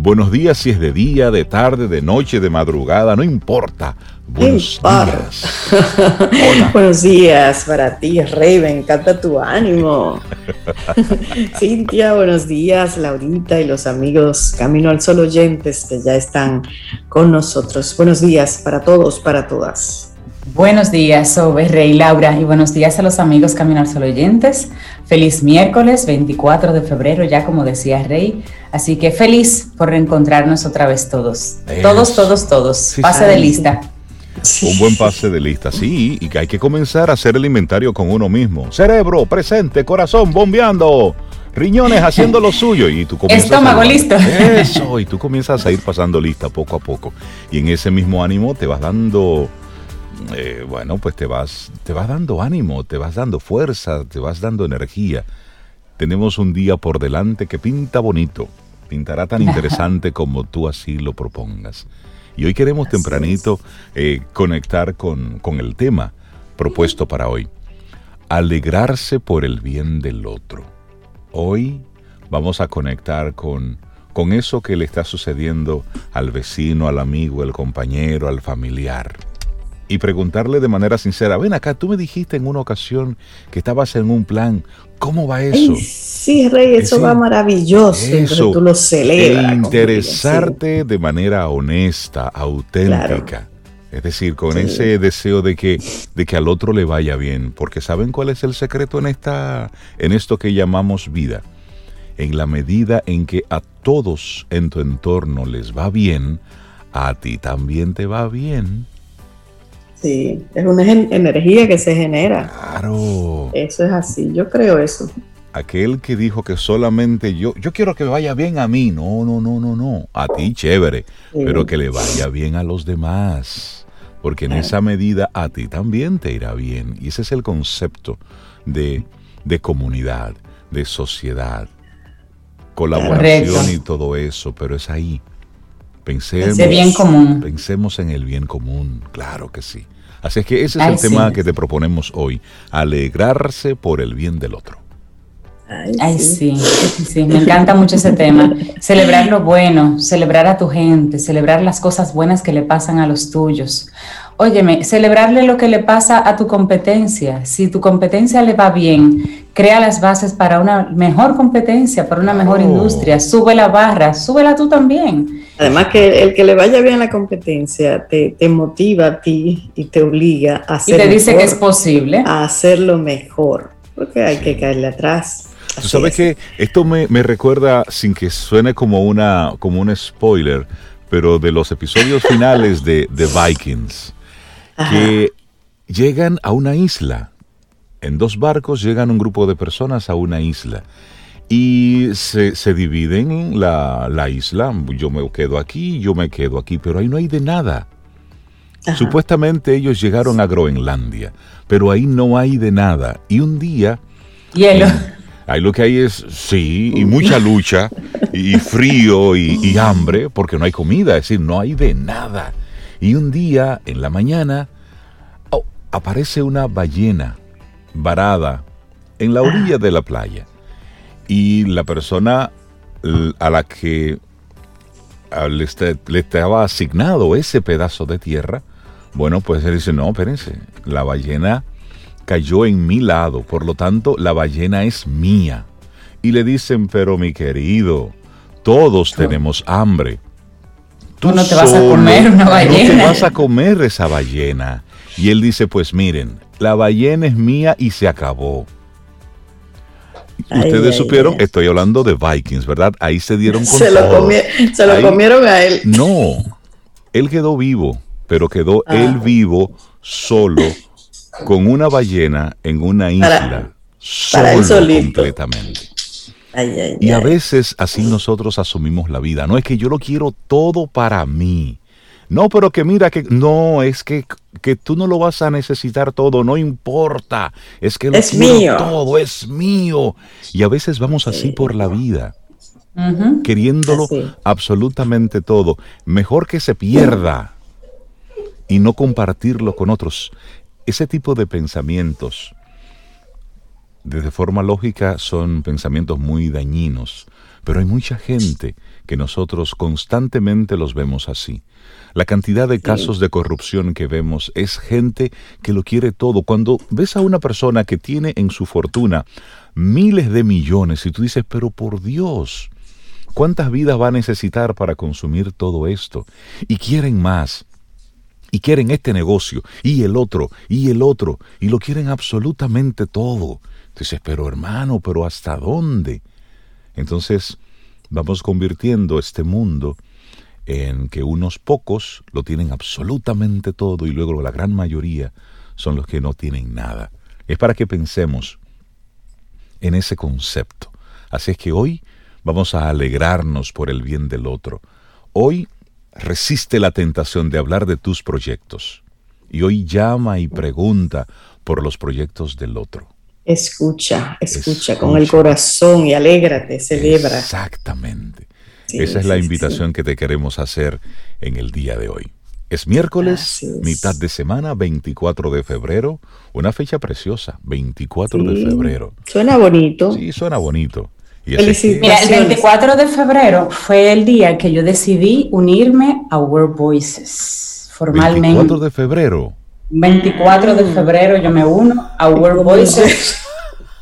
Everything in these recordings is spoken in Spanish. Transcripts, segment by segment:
Buenos días si es de día, de tarde, de noche, de madrugada, no importa. Buenos días. Buenos días para ti, Rey, me encanta tu ánimo. Cintia, buenos días, Laurita y los amigos Camino al Sol oyentes que ya están con nosotros. Buenos días para todos, para todas. Buenos días, soy Rey Laura y buenos días a los amigos Caminar Solo Oyentes. Feliz miércoles 24 de febrero, ya como decía Rey. Así que feliz por reencontrarnos otra vez todos. Todos, todos, todos. pase de lista. Un buen pase de lista, sí, y que hay que comenzar a hacer el inventario con uno mismo. Cerebro, presente, corazón, bombeando riñones haciendo lo suyo y tú comienzas estómago listo eso y tú comienzas a ir pasando lista poco a poco y en ese mismo ánimo te vas dando eh, bueno, pues te vas, te vas dando ánimo, te vas dando fuerza, te vas dando energía. Tenemos un día por delante que pinta bonito, pintará tan interesante como tú así lo propongas. Y hoy queremos tempranito eh, conectar con, con el tema propuesto para hoy. Alegrarse por el bien del otro. Hoy vamos a conectar con, con eso que le está sucediendo al vecino, al amigo, al compañero, al familiar y preguntarle de manera sincera, ven acá, tú me dijiste en una ocasión que estabas en un plan, ¿cómo va eso? sí, Rey, eso va maravilloso, eso, tú lo celebras. E interesarte de manera honesta, auténtica. Es decir, con ese deseo de que, de que al otro le vaya bien, porque ¿saben cuál es el secreto en, esta, en esto que llamamos vida? En la medida en que a todos en tu entorno les va bien, a ti también te va bien. Sí, es una energía que se genera. Claro. Eso es así, yo creo eso. Aquel que dijo que solamente yo, yo quiero que me vaya bien a mí. No, no, no, no, no. A ti chévere, pero que le vaya bien a los demás. Porque en esa medida a ti también te irá bien. Y ese es el concepto de, de comunidad, de sociedad, colaboración y todo eso, pero es ahí. Pensemos, bien común. pensemos en el bien común, claro que sí. Así es que ese es el tema que te proponemos hoy, alegrarse por el bien del otro. Ay, sí. sí, me encanta mucho ese tema. Celebrar lo bueno, celebrar a tu gente, celebrar las cosas buenas que le pasan a los tuyos. Óyeme, celebrarle lo que le pasa a tu competencia. Si tu competencia le va bien, crea las bases para una mejor competencia, para una mejor industria. Sube la barra, súbela tú también. Además que el que le vaya bien la competencia te, motiva a ti y te obliga a hacer Y te dice que es posible. A hacerlo mejor, porque hay que caerle atrás. Tú sabes que esto me, recuerda, sin que suene como una como un spoiler, pero de los episodios finales de, The Vikings que llegan a una isla. En dos barcos llegan un grupo de personas a una isla y se, dividen la, la, isla. Yo me quedo aquí, yo me quedo aquí, pero ahí no hay de nada. Supuestamente ellos llegaron a Groenlandia, pero ahí no hay de nada. Y un día... Hielo. Ahí lo que hay es, sí, y mucha lucha, y frío, y, y hambre, porque no hay comida, es decir, no hay de nada. Y un día, en la mañana, oh, aparece una ballena varada en la orilla de la playa. Y la persona a la que le, estaba asignado ese pedazo de tierra, bueno, pues él dice, no, espérense, la ballena cayó en mi lado, por lo tanto, la ballena es mía. Y le dicen, pero mi querido, todos tenemos hambre. Tú no te vas a comer una ballena. No te vas a comer esa ballena. Y él dice, pues miren, la ballena es mía y se acabó. Ustedes supieron, estoy hablando de Vikings, ¿verdad? Ahí se dieron con se Lo se lo comieron a él. No, él quedó vivo, pero quedó ah. él vivo solo con una ballena en una isla, solo completamente y a veces así nosotros asumimos la vida. No es que yo lo quiero todo para mí. No, pero que mira que no, es que, que tú no lo vas a necesitar todo, no importa. Es que lo es mío. todo, es mío. Y a veces vamos así por la vida, queriéndolo absolutamente todo. Mejor que se pierda y no compartirlo con otros. Ese tipo de pensamientos desde forma lógica son pensamientos muy dañinos, pero hay mucha gente que nosotros constantemente los vemos así. La cantidad de casos de corrupción que vemos es gente que lo quiere todo. Cuando ves a una persona que tiene en su fortuna miles de millones y tú dices, pero por Dios, ¿cuántas vidas va a necesitar para consumir todo esto? Y quieren más. Y quieren este negocio, y el otro, y el otro, y lo quieren absolutamente todo. Dices, pero hermano, pero ¿hasta dónde? Entonces, vamos convirtiendo este mundo en que unos pocos lo tienen absolutamente todo y luego la gran mayoría son los que no tienen nada. Es para que pensemos en ese concepto. Así es que hoy vamos a alegrarnos por el bien del otro. Hoy resiste la tentación de hablar de tus proyectos. Y hoy llama y pregunta por los proyectos del otro. Escucha, escucha, con el corazón y alégrate, celebra. Exactamente. Esa es la invitación que te queremos hacer en el día de hoy. Es miércoles, mitad de semana, 24 de febrero, una fecha preciosa, 24 de febrero. Suena bonito. Sí, suena bonito. Mira, el 24 de febrero fue el día que yo decidí unirme a World Voices formalmente. 24 de febrero. 24 de febrero yo me uno a World Voices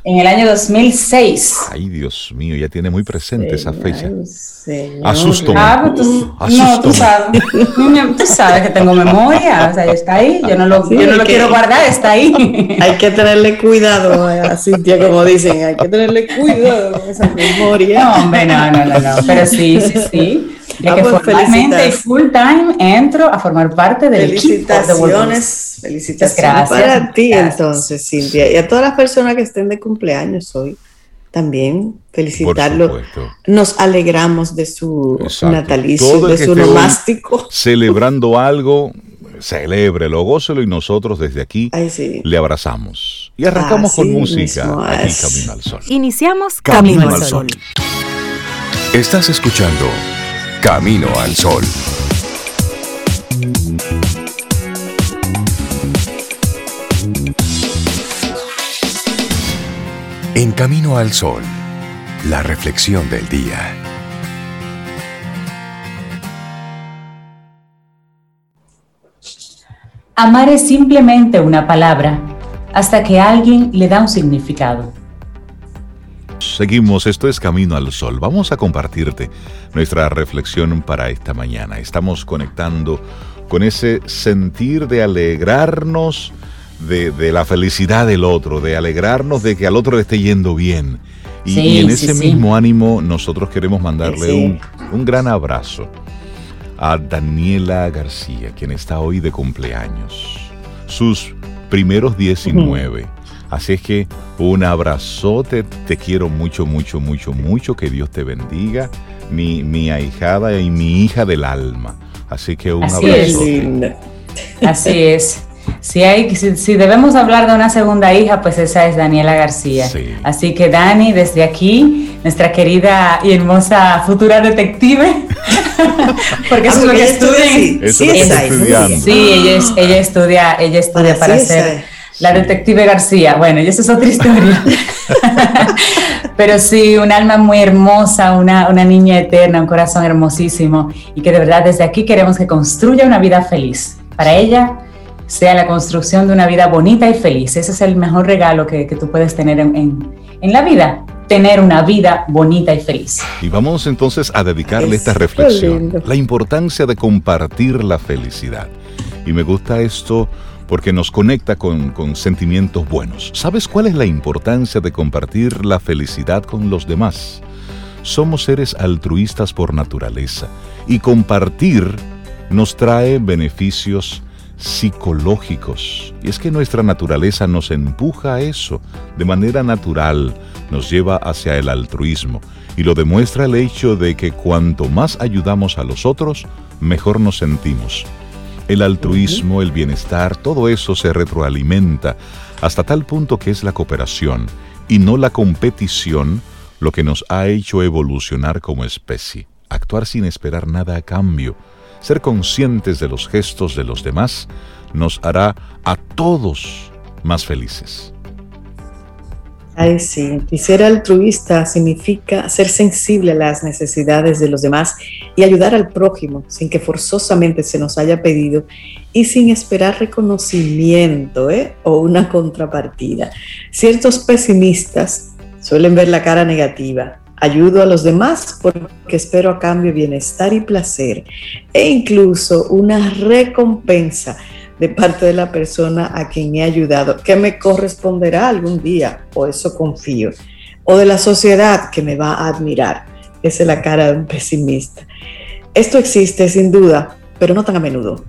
en el año 2006. Ay, Dios mío, ya tiene muy presente esa fecha. Asusto. Ah, pues no, tú sabes, tú sabes que tengo memoria, o sea, está ahí, yo no lo, yo no lo quiero guardar, está ahí. Hay que tenerle cuidado a Cintia, como dicen, hay que tenerle cuidado con esa memoria. No, hombre, no, no, no, no, pero sí, sí, sí. De que formalmente y full time entro a formar parte del equipo de Felicitaciones para ti entonces, Cintia, y a todas las personas que estén de cumpleaños hoy también felicitarlo. Nos alegramos de su natalicio, de su nomástico. Celebrando algo, celébrelo, gócelo y nosotros desde aquí le abrazamos. Y arrancamos con música aquí Camino al Sol. Iniciamos Camino, al Sol. Estás escuchando Camino al Sol. En Camino al Sol, la reflexión del día. Amar es simplemente una palabra hasta que alguien le da un significado. Seguimos, esto es Camino al Sol. Vamos a compartirte nuestra reflexión para esta mañana. Estamos conectando con ese sentir de alegrarnos de, la felicidad del otro, de alegrarnos de que al otro le esté yendo bien. Y, en ese mismo ánimo nosotros queremos mandarle un, un, gran abrazo a Daniela García, quien está hoy de cumpleaños. Sus primeros 19. Así es que un abrazote, te quiero mucho, mucho, mucho, mucho, que Dios te bendiga, mi, mi ahijada y mi hija del alma. Así que un abrazote. Así es. Si, hay, si, debemos hablar de una segunda hija, pues esa es Daniela García. Así que Dani, desde aquí, nuestra querida y hermosa futura detective, porque eso es lo que estudia. Sí, ella, ella estudia, ella estudia para ser la detective García. Bueno, y esa es otra historia. Pero sí, un alma muy hermosa, una, una niña eterna, un corazón hermosísimo y que de verdad desde aquí queremos que construya una vida feliz. Para ella, sea la construcción de una vida bonita y feliz. Ese es el mejor regalo que, tú puedes tener en, la vida, tener una vida bonita y feliz. Y vamos entonces a dedicarle esta reflexión, la importancia de compartir la felicidad. Y me gusta esto porque nos conecta con, sentimientos buenos. ¿Sabes cuál es la importancia de compartir la felicidad con los demás? Somos seres altruistas por naturaleza y compartir nos trae beneficios psicológicos. Y es que nuestra naturaleza nos empuja a eso, de manera natural, nos lleva hacia el altruismo. Y lo demuestra el hecho de que cuanto más ayudamos a los otros, mejor nos sentimos. El altruismo, el bienestar, todo eso se retroalimenta hasta tal punto que es la cooperación y no la competición lo que nos ha hecho evolucionar como especie. Actuar sin esperar nada a cambio, ser conscientes de los gestos de los demás nos hará a todos más felices. Ay, sí. Y ser altruista significa ser sensible a las necesidades de los demás y ayudar al prójimo sin que forzosamente se nos haya pedido y sin esperar reconocimiento ¿eh? o una contrapartida. Ciertos pesimistas suelen ver la cara negativa. Ayudo a los demás porque espero a cambio bienestar y placer e incluso una recompensa de parte de la persona a quien he ayudado, que me corresponderá algún día, o eso confío, o de la sociedad que me va a admirar. Esa es la cara de un pesimista. Esto existe sin duda, pero no tan a menudo.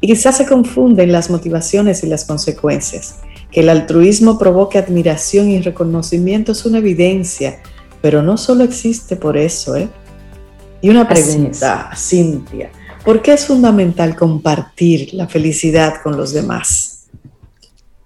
Y quizás se confunden las motivaciones y las consecuencias. Que el altruismo provoque admiración y reconocimiento es una evidencia, pero no solo existe por eso. ¿eh? Y una pregunta, Cintia. ¿Por qué es fundamental compartir la felicidad con los demás?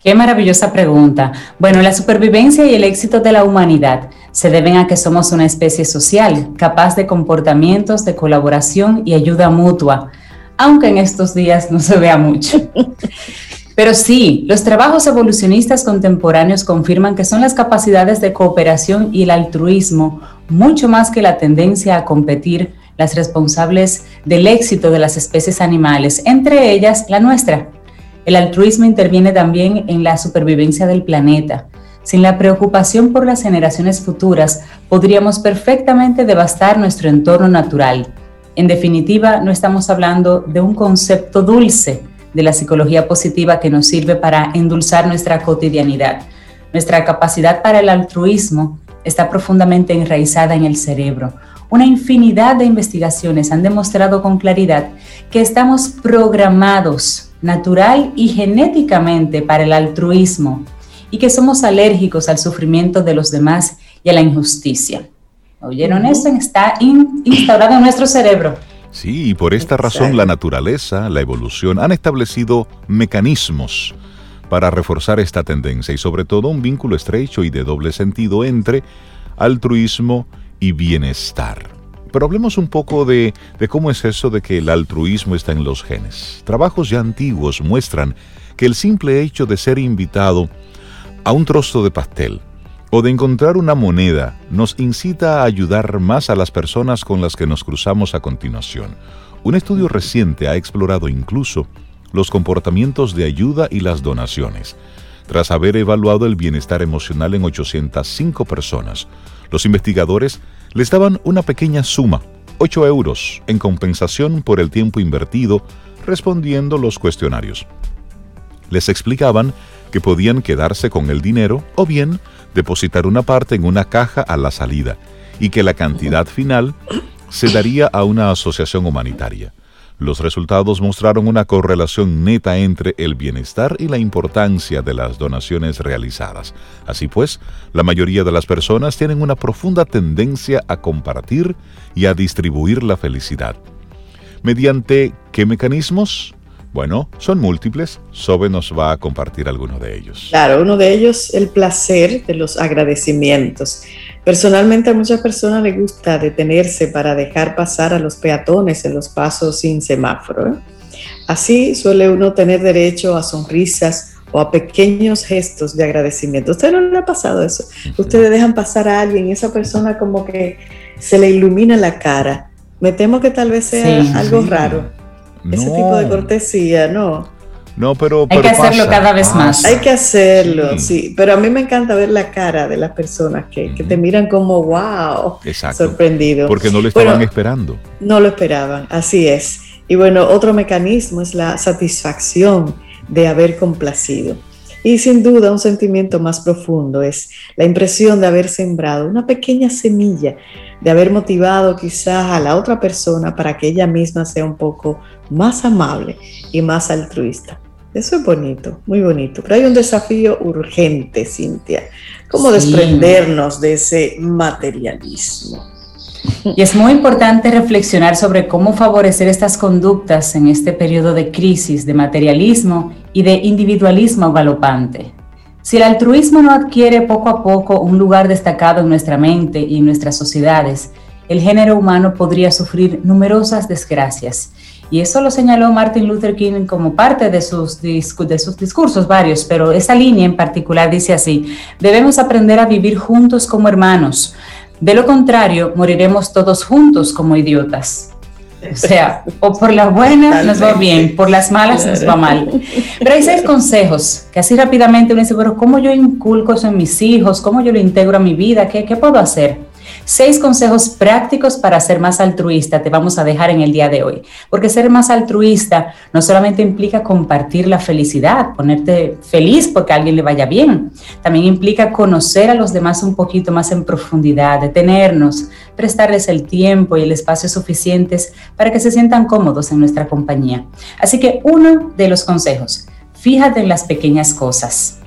Qué maravillosa pregunta. Bueno, la supervivencia y el éxito de la humanidad se deben a que somos una especie social, capaz de comportamientos de colaboración y ayuda mutua, aunque en estos días no se vea mucho. Pero sí, los trabajos evolucionistas contemporáneos confirman que son las capacidades de cooperación y el altruismo, mucho más que la tendencia a competir, las responsables del éxito de las especies animales, entre ellas la nuestra. El altruismo interviene también en la supervivencia del planeta. Sin la preocupación por las generaciones futuras, podríamos perfectamente devastar nuestro entorno natural. En definitiva, no estamos hablando de un concepto dulce de la psicología positiva que nos sirve para endulzar nuestra cotidianidad. Nuestra capacidad para el altruismo está profundamente enraizada en el cerebro, una infinidad de investigaciones han demostrado con claridad que estamos programados natural y genéticamente para el altruismo y que somos alérgicos al sufrimiento de los demás y a la injusticia. ¿Oyeron eso? Está instaurado en nuestro cerebro. Sí, y por esta razón la naturaleza, la evolución han establecido mecanismos para reforzar esta tendencia y sobre todo un vínculo estrecho y de doble sentido entre altruismo y bienestar. Pero hablemos un poco de, cómo es eso de que el altruismo está en los genes. Trabajos ya antiguos muestran que el simple hecho de ser invitado a un trozo de pastel o de encontrar una moneda nos incita a ayudar más a las personas con las que nos cruzamos a continuación. Un estudio reciente ha explorado incluso los comportamientos de ayuda y las donaciones. Tras haber evaluado el bienestar emocional en 805 personas, los investigadores les daban una pequeña suma, 8 euros, en compensación por el tiempo invertido respondiendo los cuestionarios. Les explicaban que podían quedarse con el dinero o bien depositar una parte en una caja a la salida y que la cantidad final se daría a una asociación humanitaria. Los resultados mostraron una correlación neta entre el bienestar y la importancia de las donaciones realizadas. Así pues, la mayoría de las personas tienen una profunda tendencia a compartir y a distribuir la felicidad. ¿Mediante qué mecanismos? Bueno, son múltiples. Sobe nos va a compartir alguno de ellos. Claro, uno de ellos, el placer de los agradecimientos. Personalmente a muchas personas les gusta detenerse para dejar pasar a los peatones en los pasos sin semáforo. ¿eh? Así suele uno tener derecho a sonrisas o a pequeños gestos de agradecimiento. ¿Usted no le ha pasado eso? Ustedes dejan pasar a alguien y esa persona como que se le ilumina la cara. Me temo que tal vez sea algo raro. Ese tipo de cortesía, ¿no? No, pero. Hay que hacerlo cada vez más. Hay que hacerlo, sí. Pero a mí me encanta ver la cara de las personas que, te miran como, wow, Exacto. sorprendido. Porque no lo estaban esperando. No lo esperaban, así es. Y bueno, otro mecanismo es la satisfacción de haber complacido. Y sin duda un sentimiento más profundo es la impresión de haber sembrado una pequeña semilla, de haber motivado quizás a la otra persona para que ella misma sea un poco más amable y más altruista. Eso es bonito, muy bonito. Pero hay un desafío urgente, Cintia. ¿Cómo desprendernos de ese materialismo? Y es muy importante reflexionar sobre cómo favorecer estas conductas en este periodo de crisis, de materialismo y de individualismo galopante. Si el altruismo no adquiere poco a poco un lugar destacado en nuestra mente y en nuestras sociedades, el género humano podría sufrir numerosas desgracias. Y eso lo señaló Martin Luther King como parte de sus, de sus discursos varios, pero esa línea en particular dice así, debemos aprender a vivir juntos como hermanos. De lo contrario, moriremos todos juntos como idiotas. O sea, o por las buenas nos va bien, por las malas nos va mal. Pero hay seis consejos que así rápidamente uno dice, pero ¿cómo yo inculco eso en mis hijos? ¿Cómo yo lo integro a mi vida? ¿Qué, qué puedo hacer? Seis consejos prácticos para ser más altruista te vamos a dejar en el día de hoy. Porque ser más altruista no solamente implica compartir la felicidad, ponerte feliz porque a alguien le vaya bien, también implica conocer a los demás un poquito más en profundidad, detenernos, prestarles el tiempo y el espacio suficientes para que se sientan cómodos en nuestra compañía. Así que uno de los consejos, fíjate en las pequeñas cosas.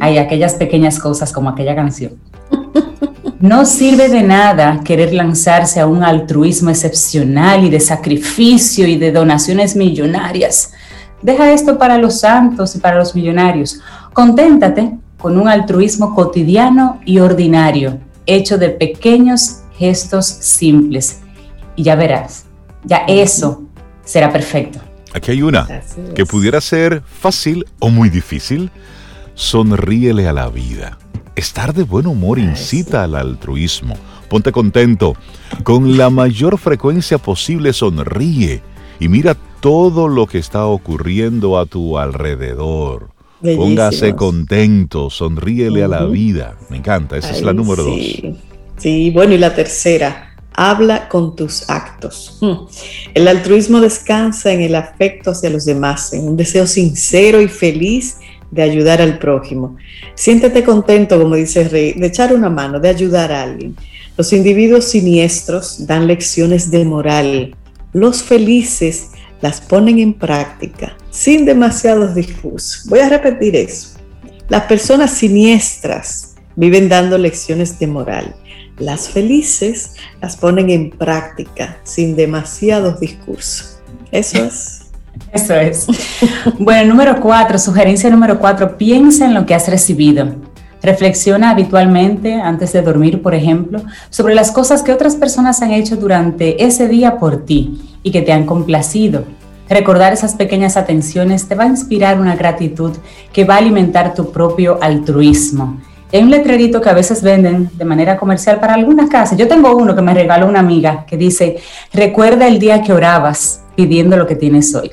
Hay aquellas pequeñas cosas como aquella canción no sirve de nada querer lanzarse a un altruismo excepcional y de sacrificio y de donaciones millonarias. Deja esto para los santos y para los millonarios. Conténtate con un altruismo cotidiano y ordinario, hecho de pequeños gestos simples. Y ya verás, ya eso será perfecto. Aquí hay una que pudiera ser fácil o muy difícil. Sonríele a la vida. Estar de buen humor incita al altruismo. Ponte contento. Con la mayor frecuencia posible sonríe y mira todo lo que está ocurriendo a tu alrededor. Póngase contento, sonríele a la vida. Me encanta, esa es la número dos. Sí, bueno, y la tercera, habla con tus actos. Hmm. El altruismo descansa en el afecto hacia los demás, en un deseo sincero y feliz de ayudar al prójimo. Siéntete contento, como dice Rey, de echar una mano, de ayudar a alguien. Los individuos siniestros dan lecciones de moral. Los felices las ponen en práctica sin demasiados discursos. Voy a repetir eso. Las personas siniestras viven dando lecciones de moral. Las felices las ponen en práctica sin demasiados discursos. Eso es. Eso es. Bueno, número cuatro, sugerencia número cuatro, piensa en lo que has recibido. Reflexiona habitualmente antes de dormir, por ejemplo, sobre las cosas que otras personas han hecho durante ese día por ti y que te han complacido. Recordar esas pequeñas atenciones te va a inspirar una gratitud que va a alimentar tu propio altruismo. Hay un letrerito que a veces venden de manera comercial para algunas casas. Yo tengo uno que me regaló una amiga que dice, recuerda el día que orabas pidiendo lo que tienes hoy.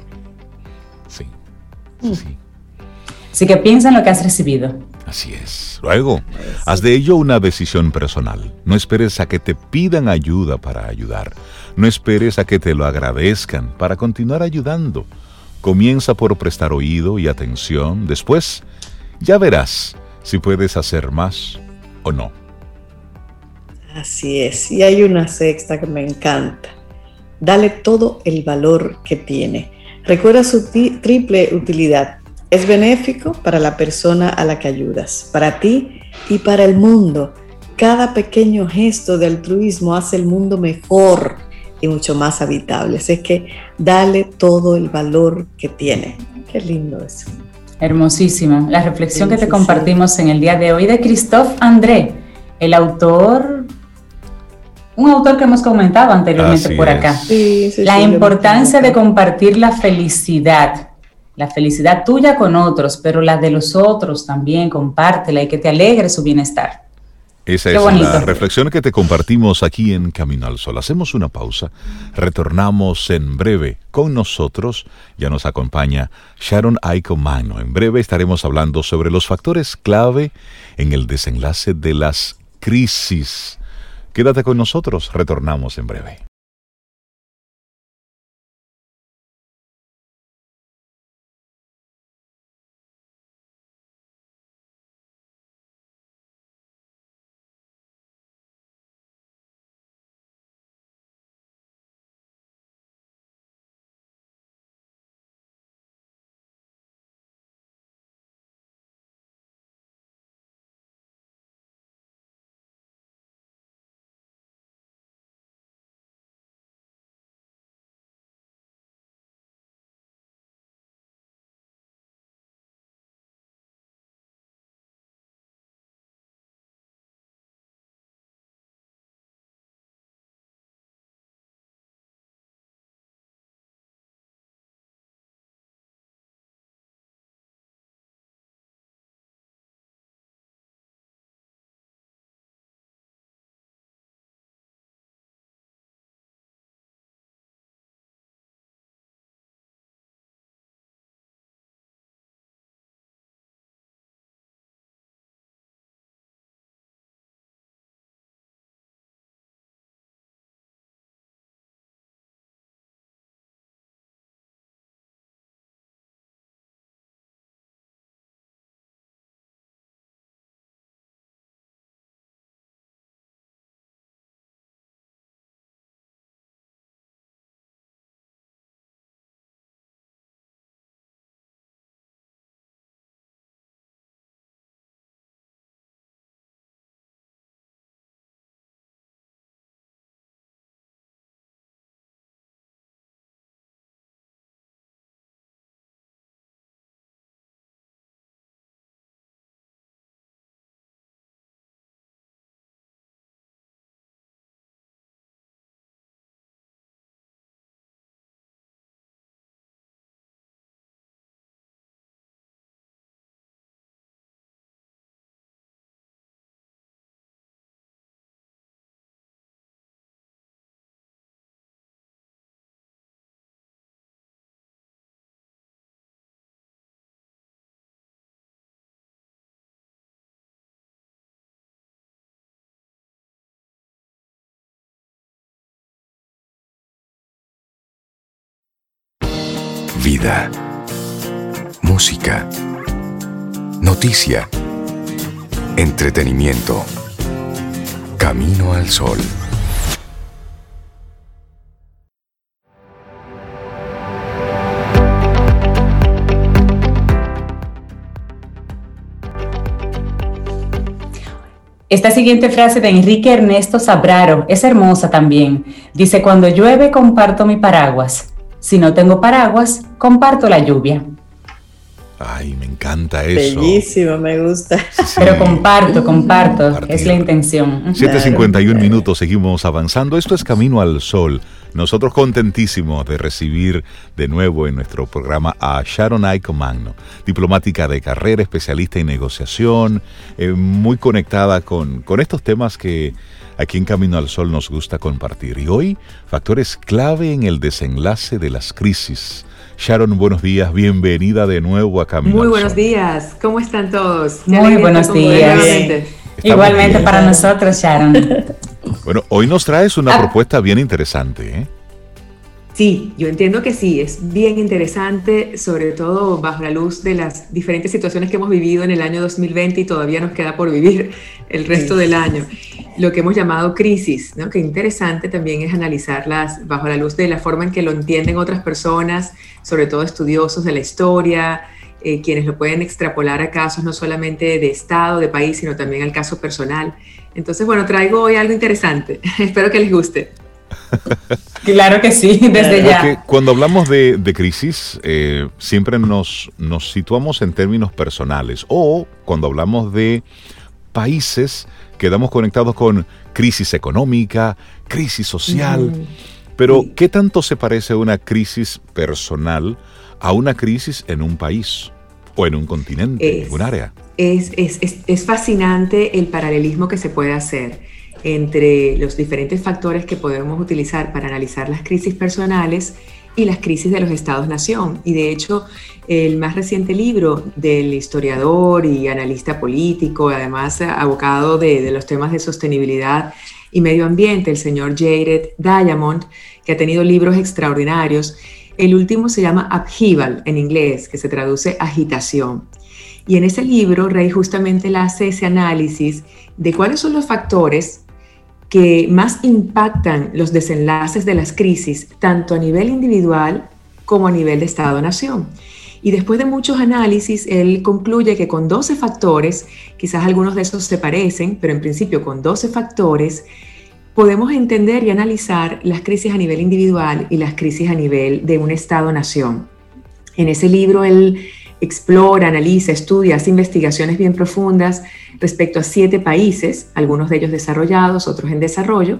Así que piensa en lo que has recibido. Así es. Luego, haz de ello una decisión personal. No esperes a que te pidan ayuda para ayudar. No esperes a que te lo agradezcan para continuar ayudando. Comienza por prestar oído y atención. Después, ya verás si puedes hacer más o no. Así es. Y hay una sexta que me encanta. Dale todo el valor que tiene. Recuerda su triple utilidad. Es benéfico para la persona a la que ayudas, para ti y para el mundo. Cada pequeño gesto de altruismo hace el mundo mejor y mucho más habitable. Es que dale todo el valor que tiene. Qué lindo eso. Hermosísima. La reflexión que te compartimos en el día de hoy de Christophe André, el autor un autor que hemos comentado anteriormente por acá. la importancia de compartir la felicidad, la felicidad tuya con otros, pero la de los otros también, compártela y que te alegre su bienestar. Esa es la reflexión que te compartimos aquí en Camino al Sol. Hacemos una pausa, retornamos en breve con nosotros. Ya nos acompaña Sharon Aiko Mano. En breve estaremos hablando sobre los factores clave en el desenlace de las crisis Quédate con nosotros, retornamos en breve. Vida. Música. Noticia. Entretenimiento. Camino al sol. Esta siguiente frase de Enrique Ernesto Sabraro es hermosa también. Dice, cuando llueve comparto mi paraguas. Si no tengo paraguas, comparto la lluvia. Ay, me encanta eso. Bellísimo, me gusta. Pero comparto, comparto, es la intención. 7.51 minutos, seguimos avanzando. Esto es Camino al Sol. Nosotros contentísimos de recibir de nuevo en nuestro programa a Sharon Aiko Magno, diplomática de carrera, especialista en negociación, eh, muy conectada con, con estos temas que aquí en Camino al Sol nos gusta compartir. Y hoy, factores clave en el desenlace de las crisis Sharon, buenos días, bienvenida de nuevo a Camino. Muy buenos días, ¿cómo están todos? Muy buenos días. Igualmente para nosotros, Sharon. Bueno, hoy nos traes una ah. propuesta bien interesante. ¿eh? Sí, yo entiendo que sí, es bien interesante, sobre todo bajo la luz de las diferentes situaciones que hemos vivido en el año 2020 y todavía nos queda por vivir el resto del año. Lo que hemos llamado crisis, ¿no? que interesante también es analizarlas bajo la luz de la forma en que lo entienden otras personas, sobre todo estudiosos de la historia, eh, quienes lo pueden extrapolar a casos no solamente de Estado, de país, sino también al caso personal. Entonces, bueno, traigo hoy algo interesante. Espero que les guste. claro que sí, desde ya. cuando hablamos de, crisis, eh, siempre nos, nos situamos en términos personales o cuando hablamos de países, quedamos conectados con crisis económica, crisis social. Pero, ¿qué tanto se parece una crisis personal a una crisis en un país o en un continente, en un área? Es, es, es fascinante el paralelismo que se puede hacer entre los diferentes factores que podemos utilizar para analizar las crisis personales y las crisis de los estados-nación. Y de hecho, el más reciente libro del historiador y analista político, además abocado de, los temas de sostenibilidad y medio ambiente, el señor Jared Diamond, que ha tenido libros extraordinarios. El último se llama Upheaval en inglés, que se traduce agitación. Y en ese libro, Rey justamente hace ese análisis de cuáles son los factores que más impactan los desenlaces de las crisis, tanto a nivel individual como a nivel de Estado-Nación. Y después de muchos análisis, él concluye que con 12 factores, quizás algunos de esos se parecen, pero en principio con 12 factores, podemos entender y analizar las crisis a nivel individual y las crisis a nivel de un Estado-Nación. En ese libro él explora, analiza, estudia, hace investigaciones bien profundas respecto a siete países, algunos de ellos desarrollados, otros en desarrollo,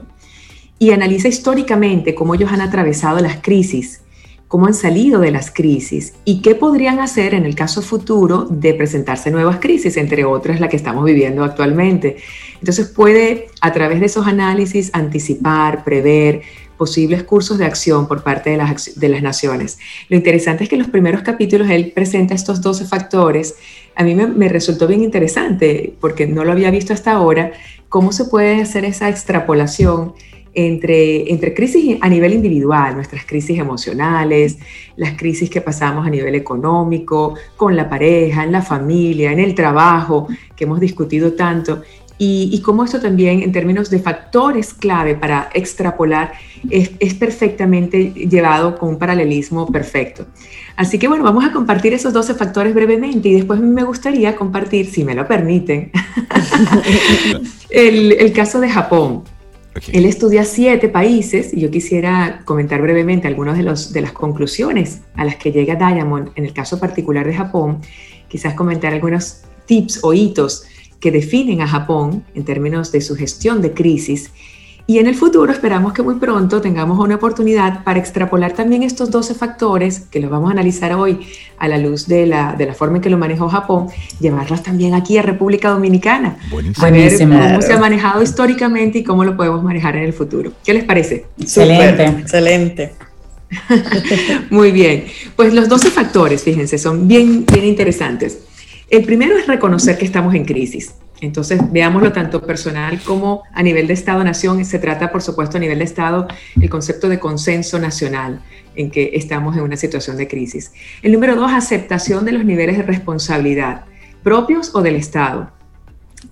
y analiza históricamente cómo ellos han atravesado las crisis, cómo han salido de las crisis y qué podrían hacer en el caso futuro de presentarse nuevas crisis, entre otras la que estamos viviendo actualmente. Entonces puede a través de esos análisis anticipar, prever, posibles cursos de acción por parte de las, de las naciones. Lo interesante es que en los primeros capítulos él presenta estos 12 factores. A mí me, resultó bien interesante, porque no lo había visto hasta ahora, cómo se puede hacer esa extrapolación entre, entre crisis a nivel individual, nuestras crisis emocionales, las crisis que pasamos a nivel económico, con la pareja, en la familia, en el trabajo, que hemos discutido tanto, y, cómo esto también en términos de factores clave para extrapolar es, perfectamente llevado con un paralelismo perfecto. Así que bueno, vamos a compartir esos 12 factores brevemente y después me gustaría compartir, si me lo permiten, el, caso de Japón. Él estudia siete países y yo quisiera comentar brevemente algunas de, los, de las conclusiones a las que llega Diamond en el caso particular de Japón, quizás comentar algunos tips o hitos que definen a Japón en términos de su gestión de crisis. Y en el futuro esperamos que muy pronto tengamos una oportunidad para extrapolar también estos 12 factores, que los vamos a analizar hoy a la luz de la, de la forma en que lo manejó Japón, llevarlos también aquí a República Dominicana. Buenísimo. A ver cómo se ha manejado históricamente y cómo lo podemos manejar en el futuro. ¿Qué les parece? Excelente. excelente. Muy bien. Pues los 12 factores, fíjense, son bien, bien interesantes. El primero es reconocer que estamos en crisis. Entonces, veámoslo tanto personal como a nivel de Estado-Nación. Se trata, por supuesto, a nivel de Estado, el concepto de consenso nacional en que estamos en una situación de crisis. El número dos, aceptación de los niveles de responsabilidad, propios o del Estado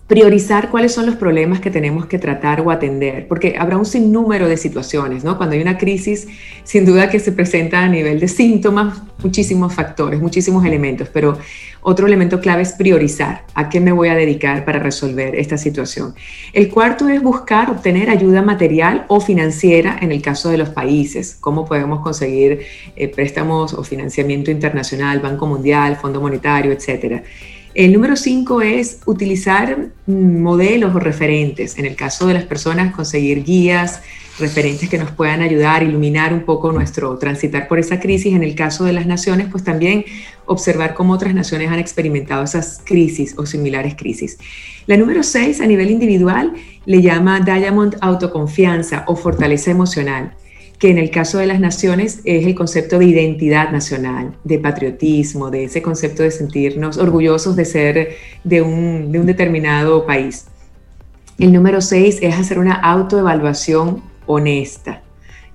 priorizar cuáles son los problemas que tenemos que tratar o atender, porque habrá un sinnúmero de situaciones, ¿no? Cuando hay una crisis, sin duda que se presenta a nivel de síntomas, muchísimos factores, muchísimos elementos, pero otro elemento clave es priorizar a qué me voy a dedicar para resolver esta situación. El cuarto es buscar obtener ayuda material o financiera en el caso de los países, cómo podemos conseguir eh, préstamos o financiamiento internacional, Banco Mundial, Fondo Monetario, etcétera. El número cinco es utilizar modelos o referentes. En el caso de las personas, conseguir guías, referentes que nos puedan ayudar, iluminar un poco nuestro transitar por esa crisis. En el caso de las naciones, pues también observar cómo otras naciones han experimentado esas crisis o similares crisis. La número seis, a nivel individual, le llama Diamond Autoconfianza o Fortaleza Emocional que en el caso de las naciones es el concepto de identidad nacional, de patriotismo, de ese concepto de sentirnos orgullosos de ser de un, determinado país. El número seis es hacer una autoevaluación honesta.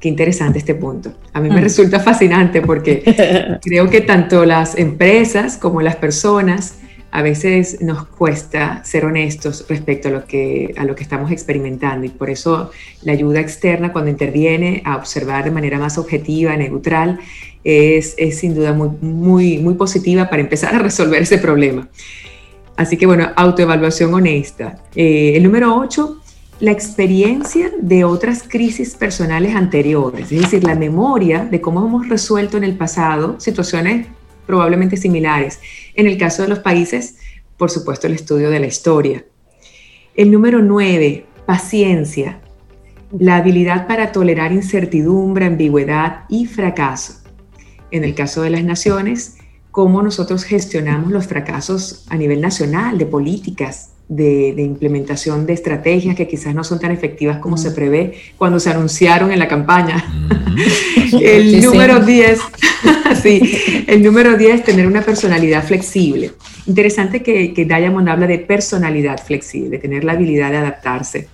Qué interesante este punto. A mí me mm. resulta fascinante porque creo que tanto las empresas como las personas a veces nos cuesta ser honestos respecto a lo que, a lo que estamos experimentando y por eso la ayuda externa cuando interviene a observar de manera más objetiva, neutral, es, es sin duda muy, muy, muy positiva para empezar a resolver ese problema. Así que bueno, autoevaluación honesta. Eh, el número 8, la experiencia de otras crisis personales anteriores, es decir, la memoria de cómo hemos resuelto en el pasado situaciones probablemente similares. En el caso de los países, por supuesto, el estudio de la historia. El número nueve, paciencia, la habilidad para tolerar incertidumbre, ambigüedad y fracaso. En el caso de las naciones, cómo nosotros gestionamos los fracasos a nivel nacional, de políticas, de, implementación de estrategias que quizás no son tan efectivas como se prevé cuando se anunciaron en la campaña. el número 10, sí, el número 10, tener una personalidad flexible. Interesante que, que Diamond habla de personalidad flexible, tener la habilidad de adaptarse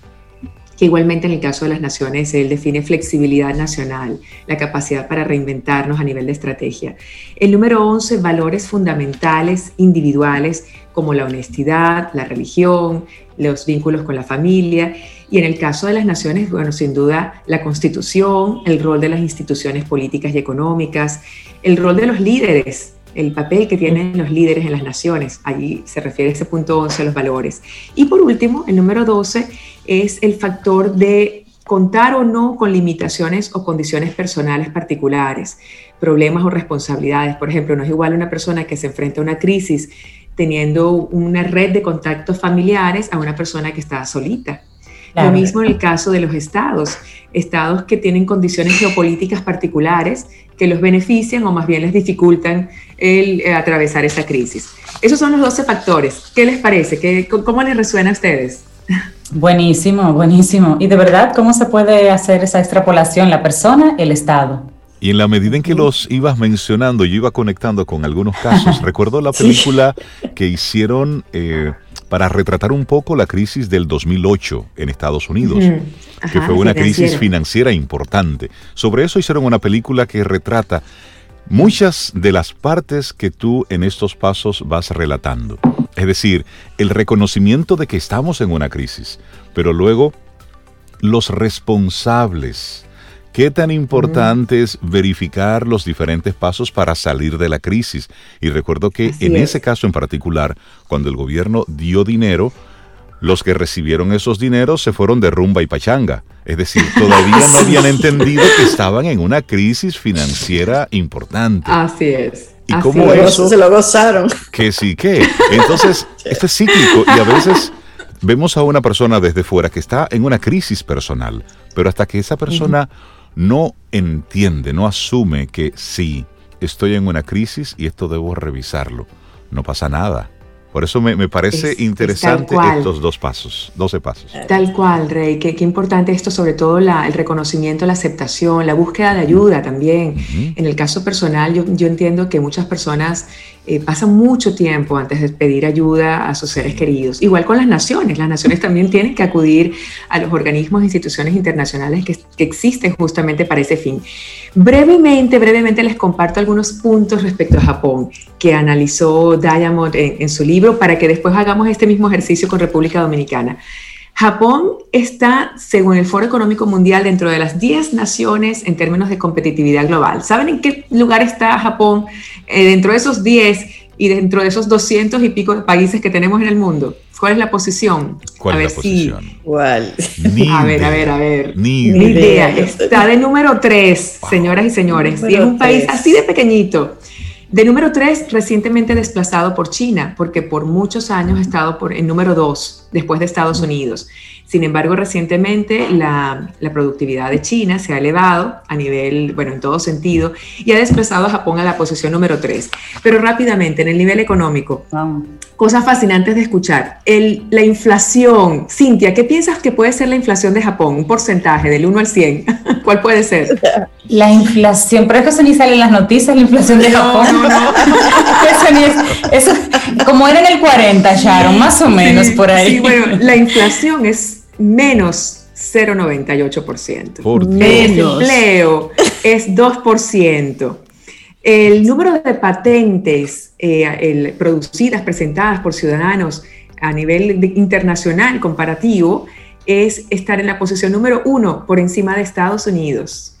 que igualmente en el caso de las naciones él define flexibilidad nacional, la capacidad para reinventarnos a nivel de estrategia. El número 11, valores fundamentales individuales como la honestidad, la religión, los vínculos con la familia. Y en el caso de las naciones, bueno, sin duda la constitución, el rol de las instituciones políticas y económicas, el rol de los líderes, el papel que tienen los líderes en las naciones. Allí se refiere ese punto 11 a los valores. Y por último, el número 12 es el factor de contar o no con limitaciones o condiciones personales particulares, problemas o responsabilidades. Por ejemplo, no es igual una persona que se enfrenta a una crisis teniendo una red de contactos familiares a una persona que está solita. Lo mismo en el caso de los estados, estados que tienen condiciones geopolíticas particulares que los benefician o más bien les dificultan el eh, atravesar esa crisis. Esos son los 12 factores. ¿Qué les parece? ¿Qué, ¿Cómo les resuena a ustedes? Buenísimo, buenísimo. Y de verdad, ¿cómo se puede hacer esa extrapolación? La persona, el Estado. Y en la medida en que los ibas mencionando, yo iba conectando con algunos casos. Recuerdo la película que hicieron eh, para retratar un poco la crisis del 2008 en Estados Unidos, que fue una crisis financiera importante. Sobre eso hicieron una película que retrata muchas de las partes que tú en estos pasos vas relatando. Es decir, el reconocimiento de que estamos en una crisis, pero luego los responsables. ¿Qué tan importante es verificar los diferentes pasos para salir de la crisis? Y recuerdo que en ese caso en particular, cuando el gobierno dio dinero, los que recibieron esos dineros se fueron de rumba y pachanga. Es decir, todavía no habían entendido que estaban en una crisis financiera importante. Así es. Y cómo eso se lo gozaron. Que sí, que. Entonces, esto es cíclico y a veces vemos a una persona desde fuera que está en una crisis personal, pero hasta que esa persona no entiende, no asume que sí, estoy en una crisis y esto debo revisarlo, no pasa nada. Por eso me, parece interesante estos dos pasos, 12 pasos. Tal cual, Rey, qué, importante esto, sobre todo el reconocimiento, la aceptación, la búsqueda de ayuda también. En el caso personal, yo, entiendo que muchas personas eh, pasan mucho tiempo antes de pedir ayuda a sus seres queridos. Igual con las naciones, las naciones también tienen que acudir a los organismos e instituciones internacionales que, existen justamente para ese fin. Brevemente, brevemente les comparto algunos puntos respecto a Japón que analizó Diamond en su libro para que después hagamos este mismo ejercicio con República Dominicana. Japón está, según el Foro Económico Mundial, dentro de las 10 naciones en términos de competitividad global. ¿Saben en qué lugar está Japón eh, dentro de esos 10 y dentro de esos 200 y pico de países que tenemos en el mundo? ¿Cuál es la posición? ¿Cuál es la posición? ¿Cuál? a ver, a ver, a ver. Ni, idea. Está de número 3, señoras y señores. y es un país así de pequeñito. De número 3, recientemente desplazado por China, porque por muchos años ha estado por, en número 2, después de Estados Unidos. Sin embargo, recientemente la, productividad de China se ha elevado a nivel, bueno, en todo sentido, y ha desplazado a Japón a la posición número 3. Pero rápidamente, en el nivel económico, cosas fascinantes de escuchar. El, la inflación, Cintia, ¿qué piensas que puede ser la inflación de Japón? Un porcentaje del 1 al 100. ¿Cuál puede ser? La inflación, pero eso ni sale en las noticias, la inflación de Japón. No, no. eso ni es, eso, como era en el 40, Sharon, más o menos por ahí. Sí, bueno, la inflación es menos 0,98%. Por menos. empleo es 2%. El número de patentes eh, producidas, presentadas por ciudadanos a nivel internacional comparativo es estar en la posición número uno por encima de Estados Unidos.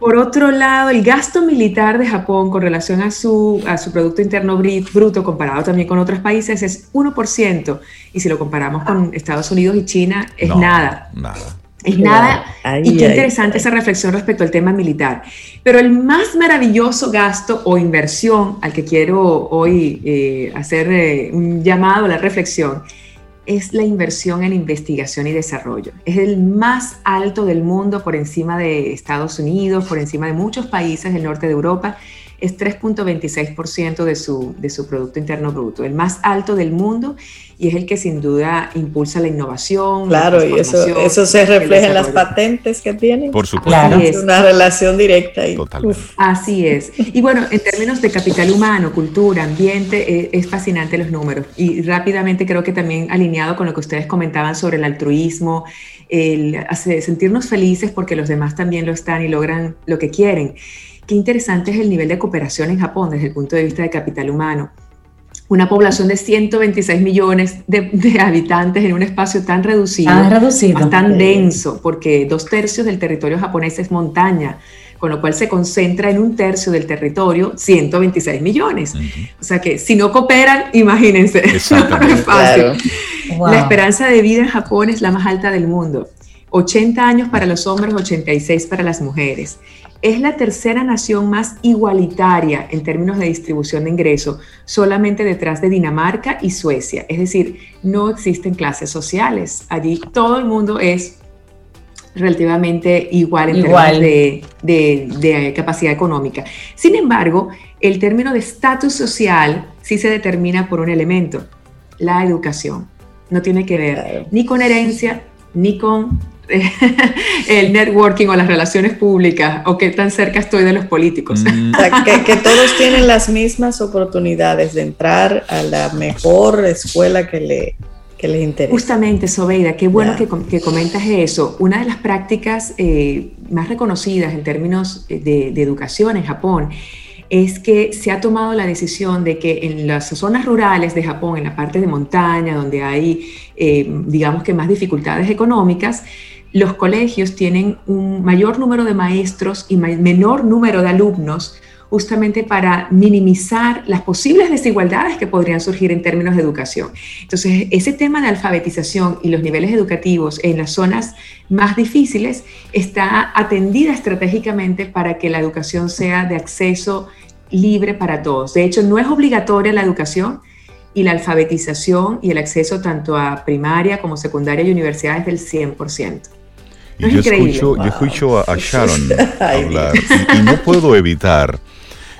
Por otro lado, el gasto militar de Japón con relación a su, a su Producto Interno Bruto comparado también con otros países es 1%. Y si lo comparamos con Estados Unidos y China, es nada. Nada. Es nada. y qué interesante esa reflexión respecto al tema militar. Pero el más maravilloso gasto o inversión al que quiero hoy eh, hacer eh, un llamado a la reflexión es la inversión en investigación y desarrollo. Es el más alto del mundo por encima de Estados Unidos, por encima de muchos países del norte de Europa es 3.26% de su, de su Producto Interno Bruto, el más alto del mundo y es el que sin duda impulsa la innovación. Claro, y eso, eso se refleja en las patentes que tienen. Por supuesto. Es una relación directa. Totalmente. Así es. Y bueno, en términos de capital humano, cultura, ambiente, eh, es fascinante los números. Y rápidamente creo que también alineado con lo que ustedes comentaban sobre el altruismo, el hace sentirnos felices porque los demás también lo están y logran lo que quieren. Qué interesante es el nivel de cooperación en Japón desde el punto de vista de capital humano. Una población de 126 millones de, habitantes en un espacio tan reducido, tan denso, porque dos tercios del territorio japonés es montaña, con lo cual se concentra en un tercio del territorio 126 millones. O sea que si no cooperan, imagínense, no es fácil. La esperanza de vida en Japón es la más alta del mundo. 80 años para los hombres, 86 para las mujeres es la tercera nación más igualitaria en términos de distribución de ingresos, solamente detrás de Dinamarca y Suecia. Es decir, no existen clases sociales. Allí todo el mundo es relativamente igual en términos de, de, capacidad económica. Sin embargo, el término de estatus social sí se determina por un elemento, la educación. No tiene que ver ni con herencia, ni con el networking o las relaciones públicas o qué tan cerca estoy de los políticos. Mm. que, todos tienen las mismas oportunidades de entrar a la mejor escuela que, le, que les interese. Justamente, Sobeida, qué bueno que, que, comentas eso. Una de las prácticas eh, más reconocidas en términos de, de educación en Japón es que se ha tomado la decisión de que en las zonas rurales de Japón, en la parte de montaña, donde hay, eh, digamos que más dificultades económicas, los colegios tienen un mayor número de maestros y menor número de alumnos justamente para minimizar las posibles desigualdades que podrían surgir en términos de educación. Entonces, ese tema de alfabetización y los niveles educativos en las zonas más difíciles está atendida estratégicamente para que la educación sea de acceso libre para todos. De hecho, no es obligatoria la educación, y la alfabetización y el acceso tanto a primaria como secundaria y universidades del 100%. Y yo, escucho, yo escucho a, Sharon hablar y, no puedo evitar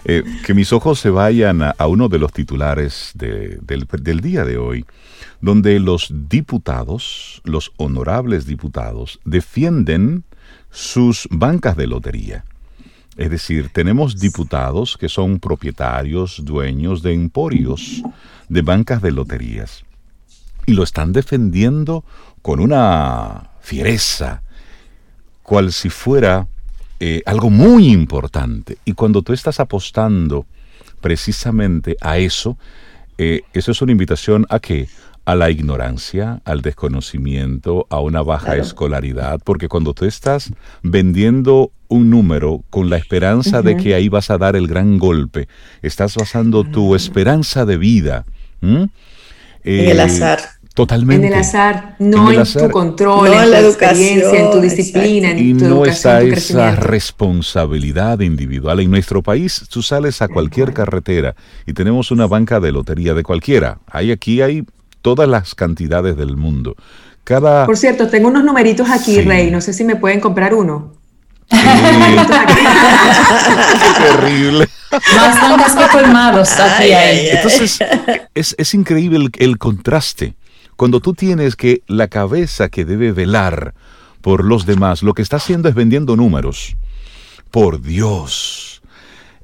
eh, que mis ojos se vayan a, uno de los titulares del, del día de hoy, donde los diputados, los honorables diputados, defienden sus bancas de lotería Es decir, tenemos diputados que son propietarios, dueños de emporios, de bancas de loterías. Y lo están defendiendo con una fiereza, cual si fuera eh, algo muy importante. Y cuando tú estás apostando precisamente a eso, eh, eso es una invitación a que a la ignorancia, al desconocimiento, a una baja escolaridad, porque cuando tú estás vendiendo un número con la esperanza de que ahí vas a dar el gran golpe, estás basando tu esperanza de vida en el azar. Totalmente. En el azar, no en, tu control, en, la tu experiencia, en tu disciplina, en y no está esa responsabilidad individual. En nuestro país, tú sales a cualquier carretera y tenemos una banca de lotería de cualquiera. Hay aquí hay todas las cantidades del mundo. Cada... Por cierto, tengo unos numeritos aquí, Rey. No sé si me pueden comprar uno. Qué terrible. Más que colmados aquí hay. Entonces, es, es increíble el contraste cuando tú tienes que la cabeza que debe velar por los demás, lo que está haciendo es vendiendo números. Por Dios.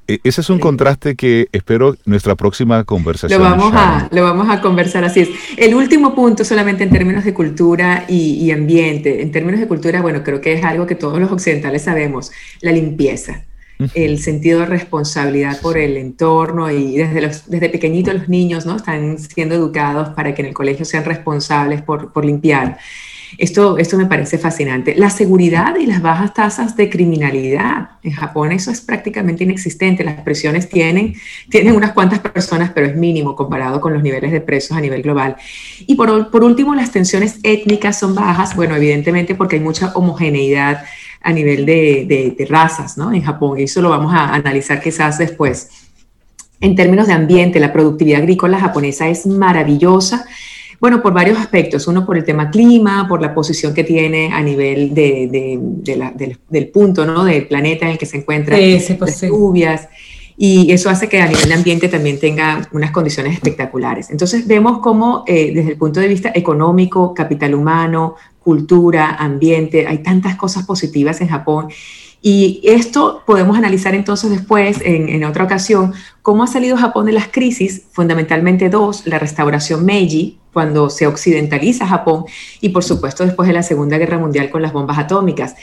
E, ese es un contraste que espero nuestra próxima conversación. Lo vamos, a, lo vamos a conversar así es. El último punto solamente en términos de cultura y, y ambiente. En términos de cultura, bueno, creo que es algo que todos los occidentales sabemos, la limpieza el sentido de responsabilidad por el entorno y desde, los, desde pequeñitos los niños ¿no? están siendo educados para que en el colegio sean responsables por, por limpiar. Esto, esto me parece fascinante. La seguridad y las bajas tasas de criminalidad. En Japón eso es prácticamente inexistente. Las presiones tienen, tienen unas cuantas personas, pero es mínimo comparado con los niveles de presos a nivel global. Y por, por último, las tensiones étnicas son bajas. Bueno, evidentemente porque hay mucha homogeneidad a nivel de, razas ¿no? en Japón. Eso lo vamos a analizar quizás después. En términos de ambiente, la productividad agrícola japonesa es maravillosa. Bueno, por varios aspectos. Uno por el tema clima, por la posición que tiene a nivel de, del, punto ¿no? del planeta en el que se encuentran las lluvias. Y eso hace que a nivel de ambiente también tenga unas condiciones espectaculares. Entonces vemos cómo eh, desde el punto de vista económico, capital humano, cultura, ambiente, hay tantas cosas positivas en Japón. Y esto podemos analizar entonces después, en, otra ocasión, cómo ha salido Japón de las crisis, fundamentalmente dos, la restauración Meiji, cuando se occidentaliza Japón, y por supuesto después de la Segunda Guerra Mundial con las bombas atómicas.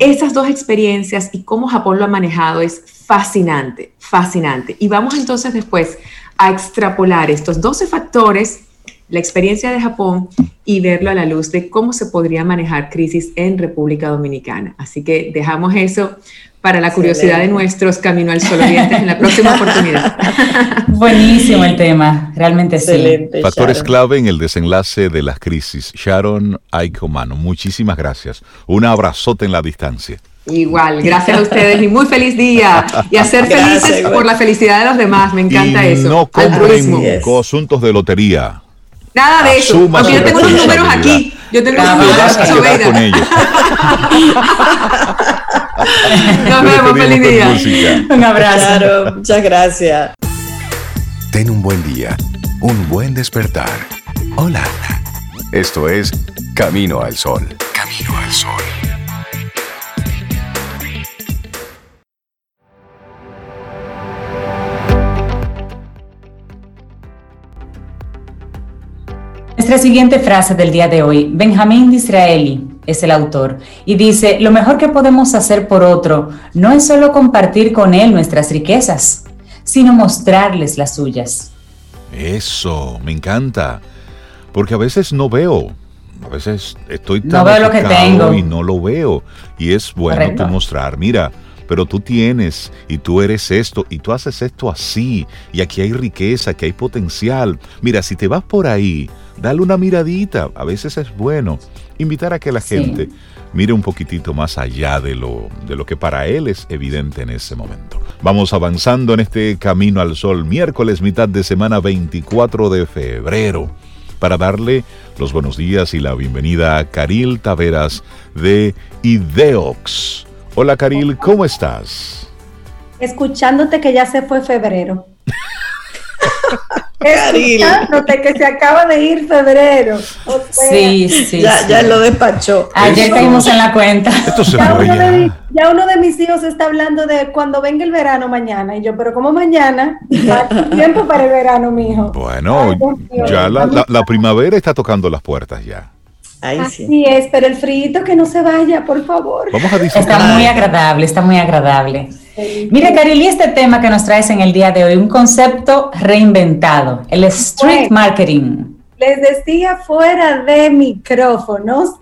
Esas dos experiencias y cómo Japón lo ha manejado es fascinante, fascinante. Y vamos entonces después a extrapolar estos 12 factores la experiencia de Japón y verlo a la luz de cómo se podría manejar crisis en República Dominicana. Así que dejamos eso para la curiosidad de nuestros Camino al Sol oyentes en la próxima oportunidad. Buenísimo el tema, realmente Excelente, sí. Factores clave en el desenlace de las crisis. Sharon Aikomano, muchísimas gracias. Un abrazote en la distancia. Igual, gracias a ustedes y muy feliz día. Y a ser felices por la felicidad de los demás, me encanta eso. No compren asuntos de lotería. Nada de eso. Porque yo tengo unos números aquí. Yo tengo unos números aquí. con ellos. Nos vemos, feliz día. Un abrazo. muchas gracias. Ten un buen día, un buen despertar. Hola. Esto es Camino al Sol. Camino al Sol. Nuestra siguiente frase del día de hoy, Benjamín Disraeli es el autor, y dice, lo mejor que podemos hacer por otro no es solo compartir con él nuestras riquezas, sino mostrarles las suyas. Eso, me encanta, porque a veces no veo, a veces estoy tan no veo lo que tengo. y no lo veo, y es bueno mostrar, mira, pero tú tienes y tú eres esto y tú haces esto así y aquí hay riqueza, aquí hay potencial. Mira, si te vas por ahí, dale una miradita, a veces es bueno invitar a que la gente mire un poquitito más allá de lo, de lo que para él es evidente en ese momento. Vamos avanzando en este camino al sol, miércoles, mitad de semana 24 de febrero, para darle los buenos días y la bienvenida a Caril Taveras de Ideox. Hola Caril, ¿cómo estás? Escuchándote que ya se fue febrero. escuchándote que se acaba de ir febrero. sí, sí. Ya, ya lo despachó. Ayer caímos en la cuenta. Esto se ya, uno ya. de, ya uno de mis hijos está hablando de cuando venga el verano mañana. Y yo, pero ¿cómo mañana? Tiempo para el verano, mijo. Bueno, Ay, Dios mío. ya la, la- la primavera está tocando las puertas ya. Ay, Así sí. es, pero el frío que no se vaya, por favor. Vamos a Está muy agradable, está muy agradable. Mira, Caril, y este tema que nos traes en el día de hoy, un concepto reinventado, el street Bueno. marketing. Les decía fuera de micrófonos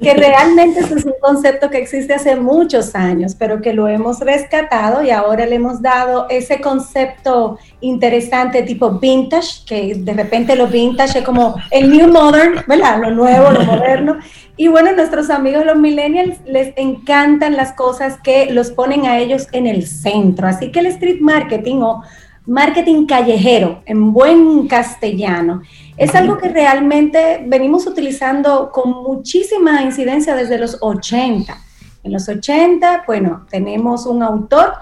que realmente ese es un concepto que existe hace muchos años, pero que lo hemos rescatado y ahora le hemos dado ese concepto interesante tipo vintage, que de repente lo vintage es como el new modern, ¿verdad? Lo nuevo, lo moderno. Y bueno, nuestros amigos los millennials les encantan las cosas que los ponen a ellos en el centro. Así que el street marketing o marketing callejero, en buen castellano, es algo que realmente venimos utilizando con muchísima incidencia desde los 80. En los 80, bueno, tenemos un autor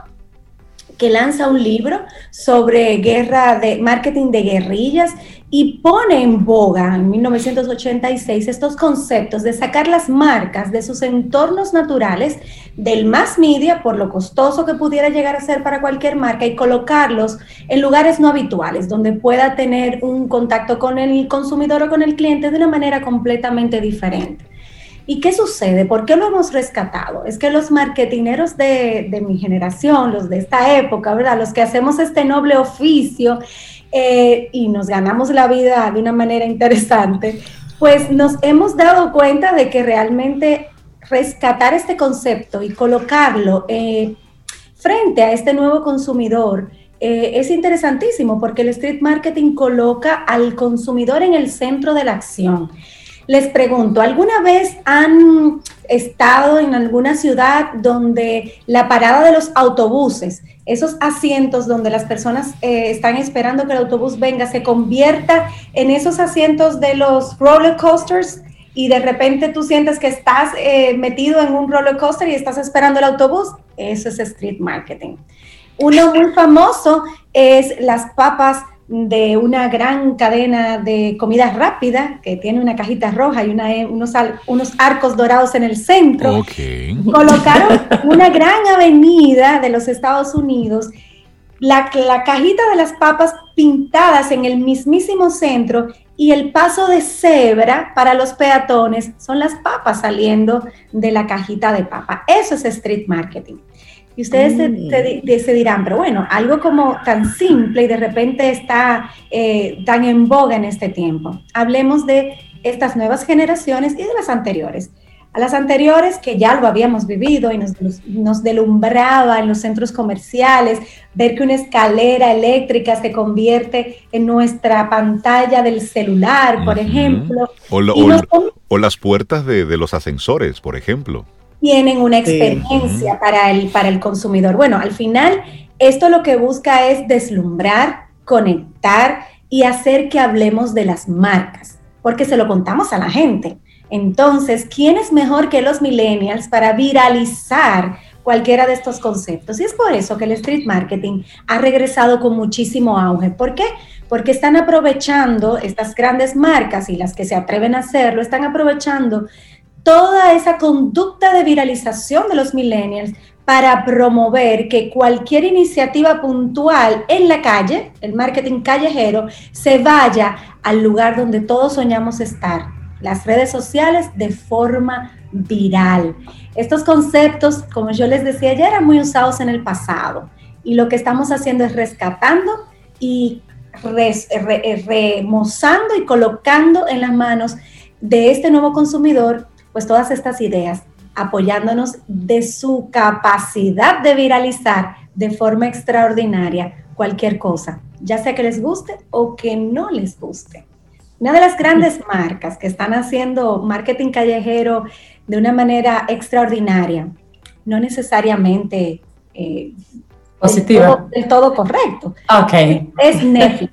que lanza un libro sobre guerra de marketing de guerrillas y pone en boga en 1986 estos conceptos de sacar las marcas de sus entornos naturales del mass media por lo costoso que pudiera llegar a ser para cualquier marca y colocarlos en lugares no habituales donde pueda tener un contacto con el consumidor o con el cliente de una manera completamente diferente. ¿Y qué sucede? ¿Por qué lo hemos rescatado? Es que los marketineros de, de mi generación, los de esta época, ¿verdad? Los que hacemos este noble oficio eh, y nos ganamos la vida de una manera interesante, pues nos hemos dado cuenta de que realmente rescatar este concepto y colocarlo eh, frente a este nuevo consumidor eh, es interesantísimo porque el street marketing coloca al consumidor en el centro de la acción. Les pregunto, ¿alguna vez han estado en alguna ciudad donde la parada de los autobuses, esos asientos donde las personas eh, están esperando que el autobús venga, se convierta en esos asientos de los roller coasters? y de repente tú sientes que estás eh, metido en un roller coaster y estás esperando el autobús, eso es street marketing. Uno muy famoso es las papas de una gran cadena de comida rápida que tiene una cajita roja y una, eh, unos, arcos dorados en el centro. Colocaron una gran avenida de los Estados Unidos, la, la cajita de las papas pintadas en el mismísimo centro y el paso de cebra para los peatones son las papas saliendo de la cajita de papa. Eso es street marketing. Y ustedes se, Mm. se di- se dirán, pero bueno, algo como tan simple y de repente está eh, tan en boga en este tiempo. Hablemos de estas nuevas generaciones y de las anteriores. A las anteriores que ya lo habíamos vivido y nos, nos delumbraba en los centros comerciales, ver que una escalera eléctrica se convierte en nuestra pantalla del celular, por ejemplo. O, lo- Y o- nos- o las puertas de, de los ascensores, por ejemplo. Tienen una Sí. experiencia para, el, para el consumidor. Bueno, al final, esto lo que busca es deslumbrar, conectar y hacer que hablemos de las marcas, porque se lo contamos a la gente. Entonces, ¿quién es mejor que los millennials para viralizar cualquiera de estos conceptos? Y es por eso que el street marketing ha regresado con muchísimo auge. ¿Por qué? Porque están aprovechando estas grandes marcas y las que se atreven a hacerlo, están aprovechando toda esa conducta de viralización de los millennials para promover que cualquier iniciativa puntual en la calle, el marketing callejero, se vaya al lugar donde todos soñamos estar, las redes sociales de forma viral. Estos conceptos, como yo les decía, ya eran muy usados en el pasado y lo que estamos haciendo es rescatando y remozando y colocando en las manos de este nuevo consumidor pues todas estas ideas, apoyándonos de su capacidad de viralizar de forma extraordinaria cualquier cosa, ya sea que les guste o que no les guste. Una de las grandes marcas que están haciendo marketing callejero de una manera extraordinaria, no necesariamente eh, Positiva. Del, todo, del todo correcto, Ok. es Netflix.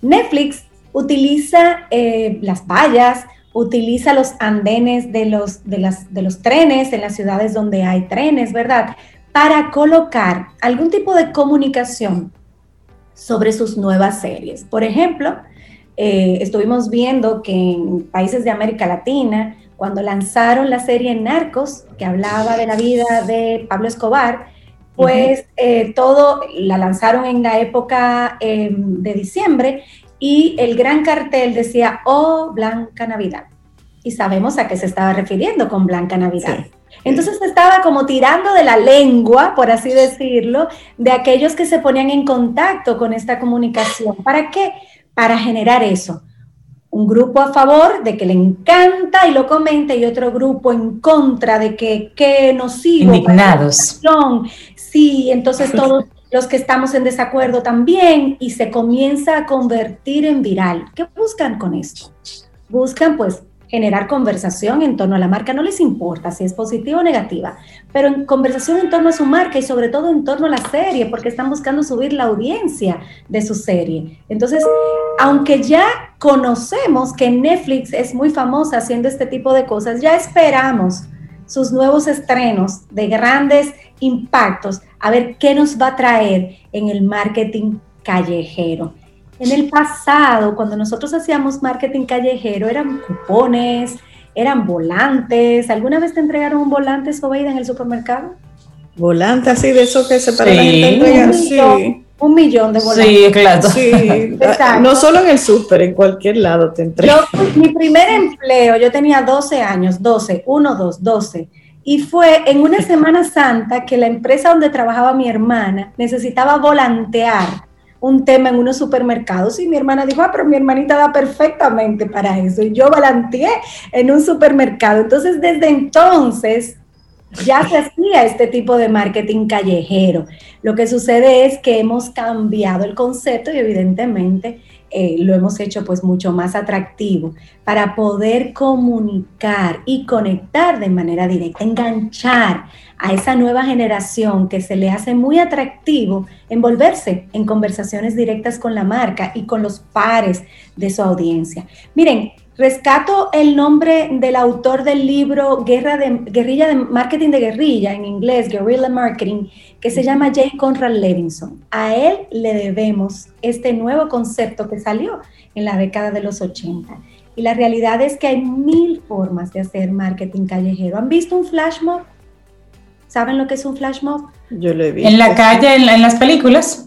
Netflix utiliza eh, las vallas, utiliza los andenes de los, de, las, de los trenes en las ciudades donde hay trenes, ¿verdad? Para colocar algún tipo de comunicación sobre sus nuevas series. Por ejemplo, eh, estuvimos viendo que en países de América Latina, cuando lanzaron la serie Narcos, que hablaba de la vida de Pablo Escobar, pues eh, todo la lanzaron en la época em, de diciembre y el gran cartel decía, oh, Blanca Navidad. Y sabemos a qué se estaba refiriendo con Blanca Navidad. Entonces estaba como tirando de la lengua, por así decirlo, de aquellos que se ponían en contacto con esta comunicación. ¿Para qué? Para generar eso. Un grupo a favor de que le encanta y lo comenta y otro grupo en contra de que qué nocivo. Indignados. Sí, entonces todos los que estamos en desacuerdo también y se comienza a convertir en viral. ¿Qué buscan con esto? Buscan pues generar conversación en torno a la marca, no les importa si es positiva o negativa, pero en conversación en torno a su marca y sobre todo en torno a la serie, porque están buscando subir la audiencia de su serie. Entonces, aunque ya conocemos que Netflix es muy famosa haciendo este tipo de cosas, ya esperamos sus nuevos estrenos de grandes impactos, a ver qué nos va a traer en el marketing callejero. En el pasado, cuando nosotros hacíamos marketing callejero, eran cupones, eran volantes. ¿Alguna vez te entregaron un volante, Sobeida, en el supermercado? Volante así de eso que se para la gente Sí. Un millón de volantes. Sí, claro. Sí, no solo en el súper, en cualquier lado te entregan. mi primer empleo, yo tenía 12 años, 12, 1, 2, 12. Y fue en una Semana Santa que la empresa donde trabajaba mi hermana necesitaba volantear un tema en unos supermercados y mi hermana dijo, ah, pero mi hermanita da perfectamente para eso. Y yo volanteé en un supermercado. Entonces, desde entonces ya se hacía este tipo de marketing callejero. Lo que sucede es que hemos cambiado el concepto y evidentemente eh, lo hemos hecho pues mucho más atractivo para poder comunicar y conectar de manera directa, enganchar a esa nueva generación que se le hace muy atractivo envolverse en conversaciones directas con la marca y con los pares de su audiencia. Miren, rescato el nombre del autor del libro Guerra de, Guerrilla de Marketing de Guerrilla, en inglés, Guerrilla Marketing, que se llama J. Conrad Levinson. A él le debemos este nuevo concepto que salió en la década de los 80. Y la realidad es que hay mil formas de hacer marketing callejero. ¿Han visto un flash mob? ¿Saben lo que es un flash mob? Yo lo he visto. En la calle, en, las películas.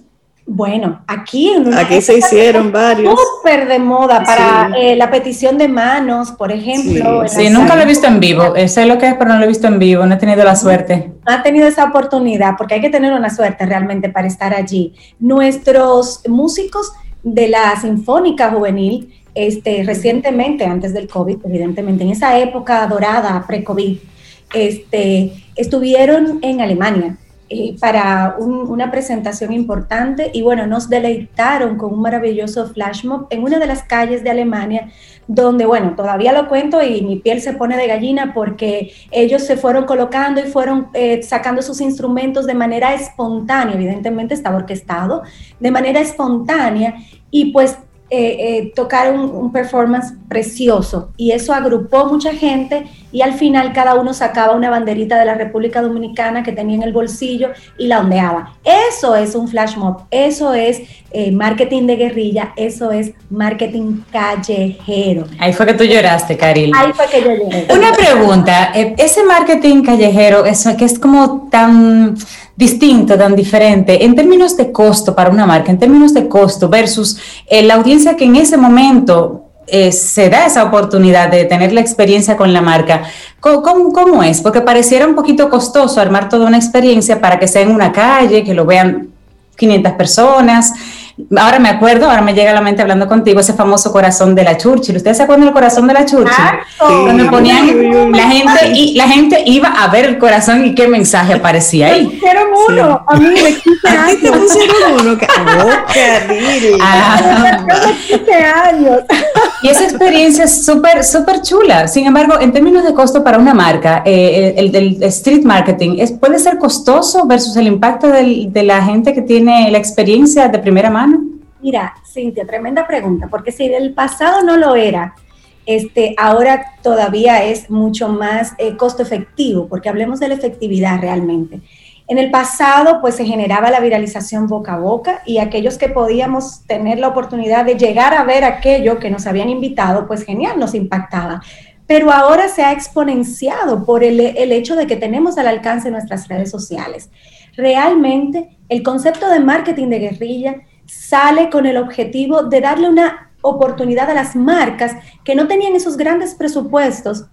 Bueno, aquí aquí se hicieron varios. Súper de moda para eh, la petición de manos, por ejemplo. Sí, nunca lo he visto en vivo. Eh, sé lo que es, pero no lo he visto en vivo. No he tenido la suerte. No ha tenido esa oportunidad, porque hay que tener una suerte realmente para estar allí. Nuestros músicos de la Sinfónica Juvenil, este, recientemente, antes del COVID, evidentemente, en esa época dorada, pre-COVID, este, estuvieron en Alemania eh, para una presentación importante y bueno, nos deleitaron con un maravilloso flash mob en una de las calles de Alemania, donde bueno, todavía lo cuento y mi piel se pone de gallina porque ellos se fueron colocando y fueron eh, sacando sus instrumentos de manera espontánea, evidentemente estaba orquestado, de manera espontánea y pues eh, eh, tocar un, performance precioso y eso agrupó mucha gente y al final cada uno sacaba una banderita de la República Dominicana que tenía en el bolsillo y la ondeaba. Eso es un flash mob, eso es eh, marketing de guerrilla, eso es marketing callejero. Ahí fue que tú lloraste, Karil. Ahí fue que yo lloré. Una pregunta, ese marketing callejero, eso que es como tan distinto, tan diferente, en términos de costo para una marca, en términos de costo versus eh, la audiencia que en ese momento eh, se da esa oportunidad de tener la experiencia con la marca. ¿Cómo, ¿Cómo, es? Porque pareciera un poquito costoso armar toda una experiencia para que sea en una calle, que lo vean 500 personas ahora me acuerdo, ahora me llega a la mente hablando contigo ese famoso corazón de la Churchill. ¿Ustedes se acuerdan del corazón de la Churchill? Cuando ponían la gente y la gente iba a ver el corazón y qué mensaje aparecía ahí. Me pusieron uno, a mí me 15 años. te pusieron uno, ah. 15 años. Y esa experiencia es súper, súper chula. Sin embargo, en términos de costo para una marca, eh, el del street marketing es, puede ser costoso versus el impacto del, de la gente que tiene la experiencia de primera mano. Mira, Cintia, tremenda pregunta, porque si del pasado no lo era, este, ahora todavía es mucho más eh, costo efectivo, porque hablemos de la efectividad realmente. En el pasado, pues se generaba la viralización boca a boca y aquellos que podíamos tener la oportunidad de llegar a ver aquello que nos habían invitado, pues genial, nos impactaba. Pero ahora se ha exponenciado por el, el hecho de que tenemos al alcance nuestras redes sociales. Realmente, el concepto de marketing de guerrilla sale con el objetivo de darle una oportunidad a las marcas que no tenían esos grandes presupuestos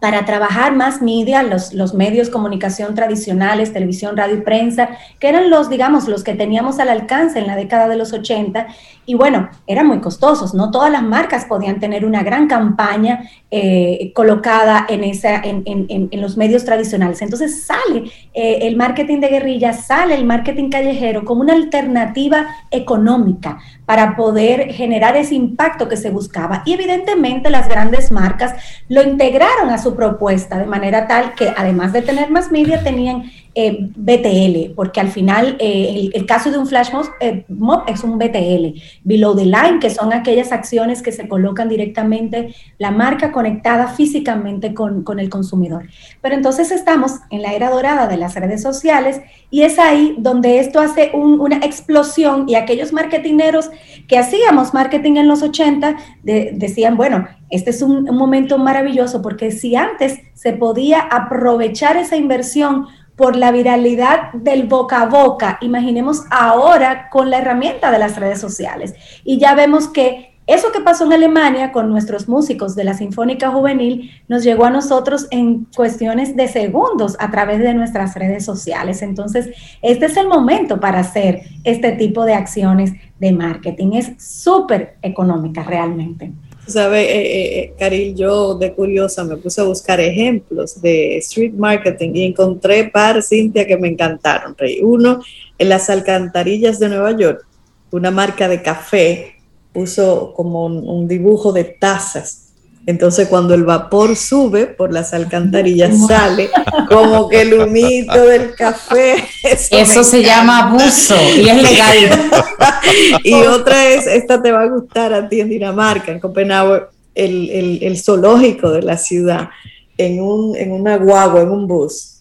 para trabajar más media, los, los medios comunicación tradicionales, televisión, radio y prensa, que eran los, digamos, los que teníamos al alcance en la década de los 80, y bueno, eran muy costosos, no todas las marcas podían tener una gran campaña eh, colocada en, esa, en, en, en, los medios tradicionales. Entonces sale eh, el marketing de guerrilla, sale el marketing callejero como una alternativa económica para poder generar ese impacto que se buscaba. Y evidentemente las grandes marcas lo integraron a su propuesta de manera tal que además de tener más media tenían eh, BTL, porque al final eh, el, caso de un flash mob, eh, es un BTL, below the line, que son aquellas acciones que se colocan directamente la marca conectada físicamente con, con el consumidor. Pero entonces estamos en la era dorada de las redes sociales y es ahí donde esto hace una explosión y aquellos marketineros que hacíamos marketing en los 80 decían, bueno, este es un, un momento maravilloso porque si antes se podía aprovechar esa inversión, por la viralidad del boca a boca. Imaginemos ahora con la herramienta de las redes sociales. Y ya vemos que eso que pasó en Alemania con nuestros músicos de la Sinfónica Juvenil nos llegó a nosotros en cuestiones de segundos a través de nuestras redes sociales. Entonces, este es el momento para hacer este tipo de acciones de marketing. Es súper económica realmente. Sabe, eh, eh, eh, Caril, yo de curiosa me puse a buscar ejemplos de street marketing y encontré par, Cintia, que me encantaron. Rey. Uno, en las alcantarillas de Nueva York, una marca de café puso como un dibujo de tazas entonces cuando el vapor sube por las alcantarillas sale como que el humito del café. Eso, se llama abuso y es legal. y otra es, esta te va a gustar a ti en Dinamarca, en Copenhague, el, el, zoológico de la ciudad, en, un, en una guagua, en un bus,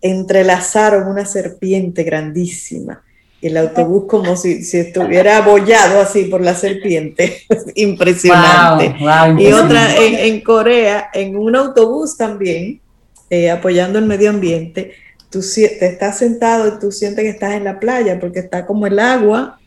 entrelazaron una serpiente grandísima el autobús como si, si, estuviera abollado así por la serpiente. Impresionante. y otra en, Corea, en un autobús también, eh, apoyando el medio ambiente, tú te estás sentado y tú sientes que estás en la playa porque está como el agua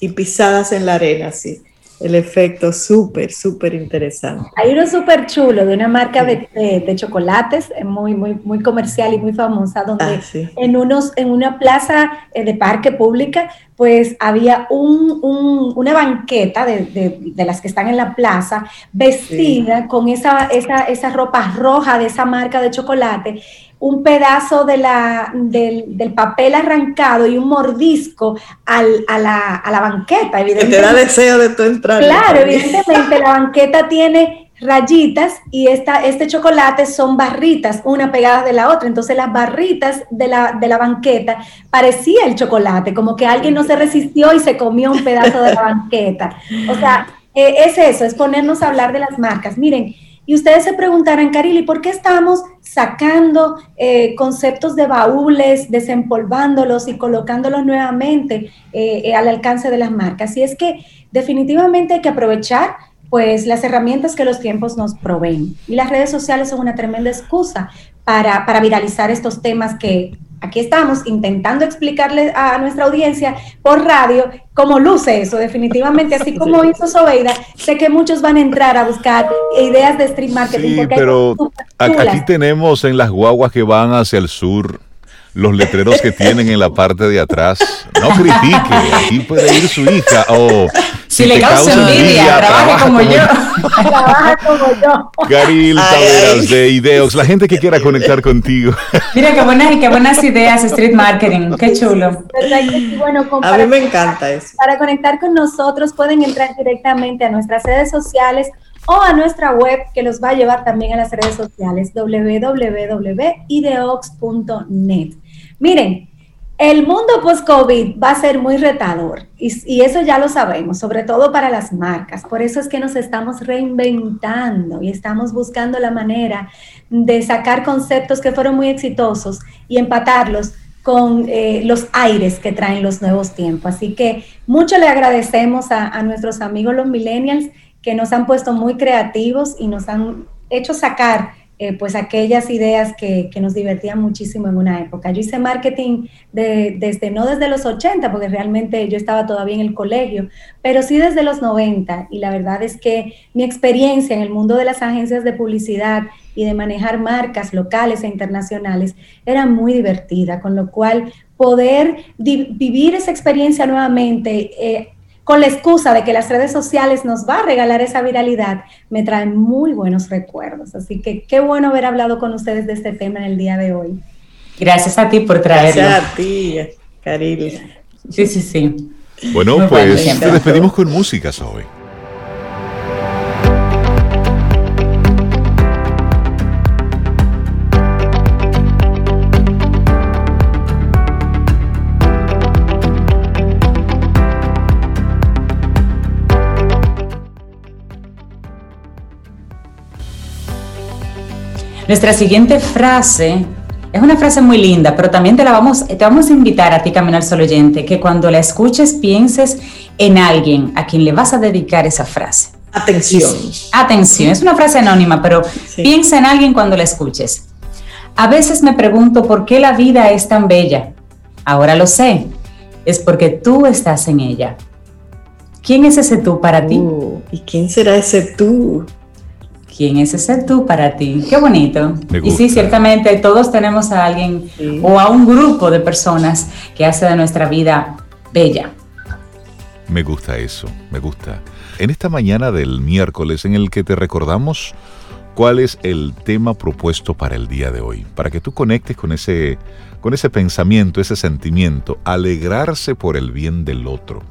y pisadas en la arena, así el efecto súper, súper interesante. Hay uno súper chulo de una marca de, de, chocolates eh, muy, muy, muy comercial y muy famosa, donde ah, en, unos, en una plaza eh, de parque pública, pues había un, un, una banqueta de, de, las que están en la plaza, vestida con esa, esa, esa ropa roja de esa marca de chocolate un pedazo de la, del, papel arrancado y un mordisco al, a, la, a, la, banqueta, evidentemente. te da deseo de tu entrar. Claro, evidentemente la banqueta tiene rayitas y esta, este chocolate son barritas, una pegada de la otra. Entonces las barritas de la, de la banqueta parecía el chocolate, como que alguien no se resistió y se comió un pedazo de la banqueta. O sea, eh, es eso, es ponernos a hablar de las marcas. Miren, y ustedes se preguntarán, Carili, ¿por qué estamos sacando eh, conceptos de baúles, desempolvándolos y colocándolos nuevamente eh, al alcance de las marcas? Y es que definitivamente hay que aprovechar pues las herramientas que los tiempos nos proveen. Y las redes sociales son una tremenda excusa para, para viralizar estos temas que aquí estamos intentando explicarle a nuestra audiencia por radio cómo luce eso, definitivamente, así como hizo Sobeida, sé que muchos van a entrar a buscar ideas de street marketing. Sí, pero aquí tenemos en las guaguas que van hacia el sur los letreros que tienen en la parte de atrás. No critique, aquí puede ir su hija o si, le causa envidia, trabaja, como, yo. trabaja como yo. Garil Taveras de Ideox, la gente que quiera conectar contigo. Mira qué buenas, qué buenas ideas, street marketing, qué chulo. Bueno, a mí me encanta eso. Para conectar con nosotros pueden entrar directamente a nuestras redes sociales o a nuestra web que los va a llevar también a las redes sociales www.ideox.net. Miren, El mundo post-COVID va a ser muy retador y, eso ya lo sabemos, sobre todo para las marcas. Por eso es que nos estamos reinventando y estamos buscando la manera de sacar conceptos que fueron muy exitosos y empatarlos con eh, los aires que traen los nuevos tiempos. Así que mucho le agradecemos a, a nuestros amigos los millennials que nos han puesto muy creativos y nos han hecho sacar eh, pues aquellas ideas que, nos divertían muchísimo en una época. Yo hice marketing desde, no desde los 80, porque realmente yo estaba todavía en el colegio, pero sí desde los 90. Y la verdad es que mi experiencia en el mundo de las agencias de publicidad y de manejar marcas locales e internacionales era muy divertida, con lo cual poder vivir esa experiencia nuevamente. Eh, con la excusa de que las redes sociales nos va a regalar esa viralidad, me traen muy buenos recuerdos. Así que qué bueno haber hablado con ustedes de este tema en el día de hoy. Gracias a ti por traerlo. Gracias a ti, Caribe. Sí, sí, sí. Bueno, pues te despedimos con música, hoy. Nuestra siguiente frase es una frase muy linda, pero también te la vamos, te vamos a invitar a ti, Caminar Solo Oyente, que cuando la escuches pienses en alguien a quien le vas a dedicar esa frase. Atención. atención, es una frase anónima, pero piensa en alguien cuando la escuches. A veces me pregunto por qué la vida es tan bella. Ahora lo sé, es porque tú estás en ella. ¿Quién es ese tú para ti? Uh, ¿Y quién será ese tú? ¿Quién es ese tú para ti? Qué bonito. Y sí, ciertamente todos tenemos a alguien o a un grupo de personas que hace de nuestra vida bella. Me gusta eso, me gusta. En esta mañana del miércoles en el que te recordamos cuál es el tema propuesto para el día de hoy, para que tú conectes con ese, con ese pensamiento, ese sentimiento, alegrarse por el bien del otro.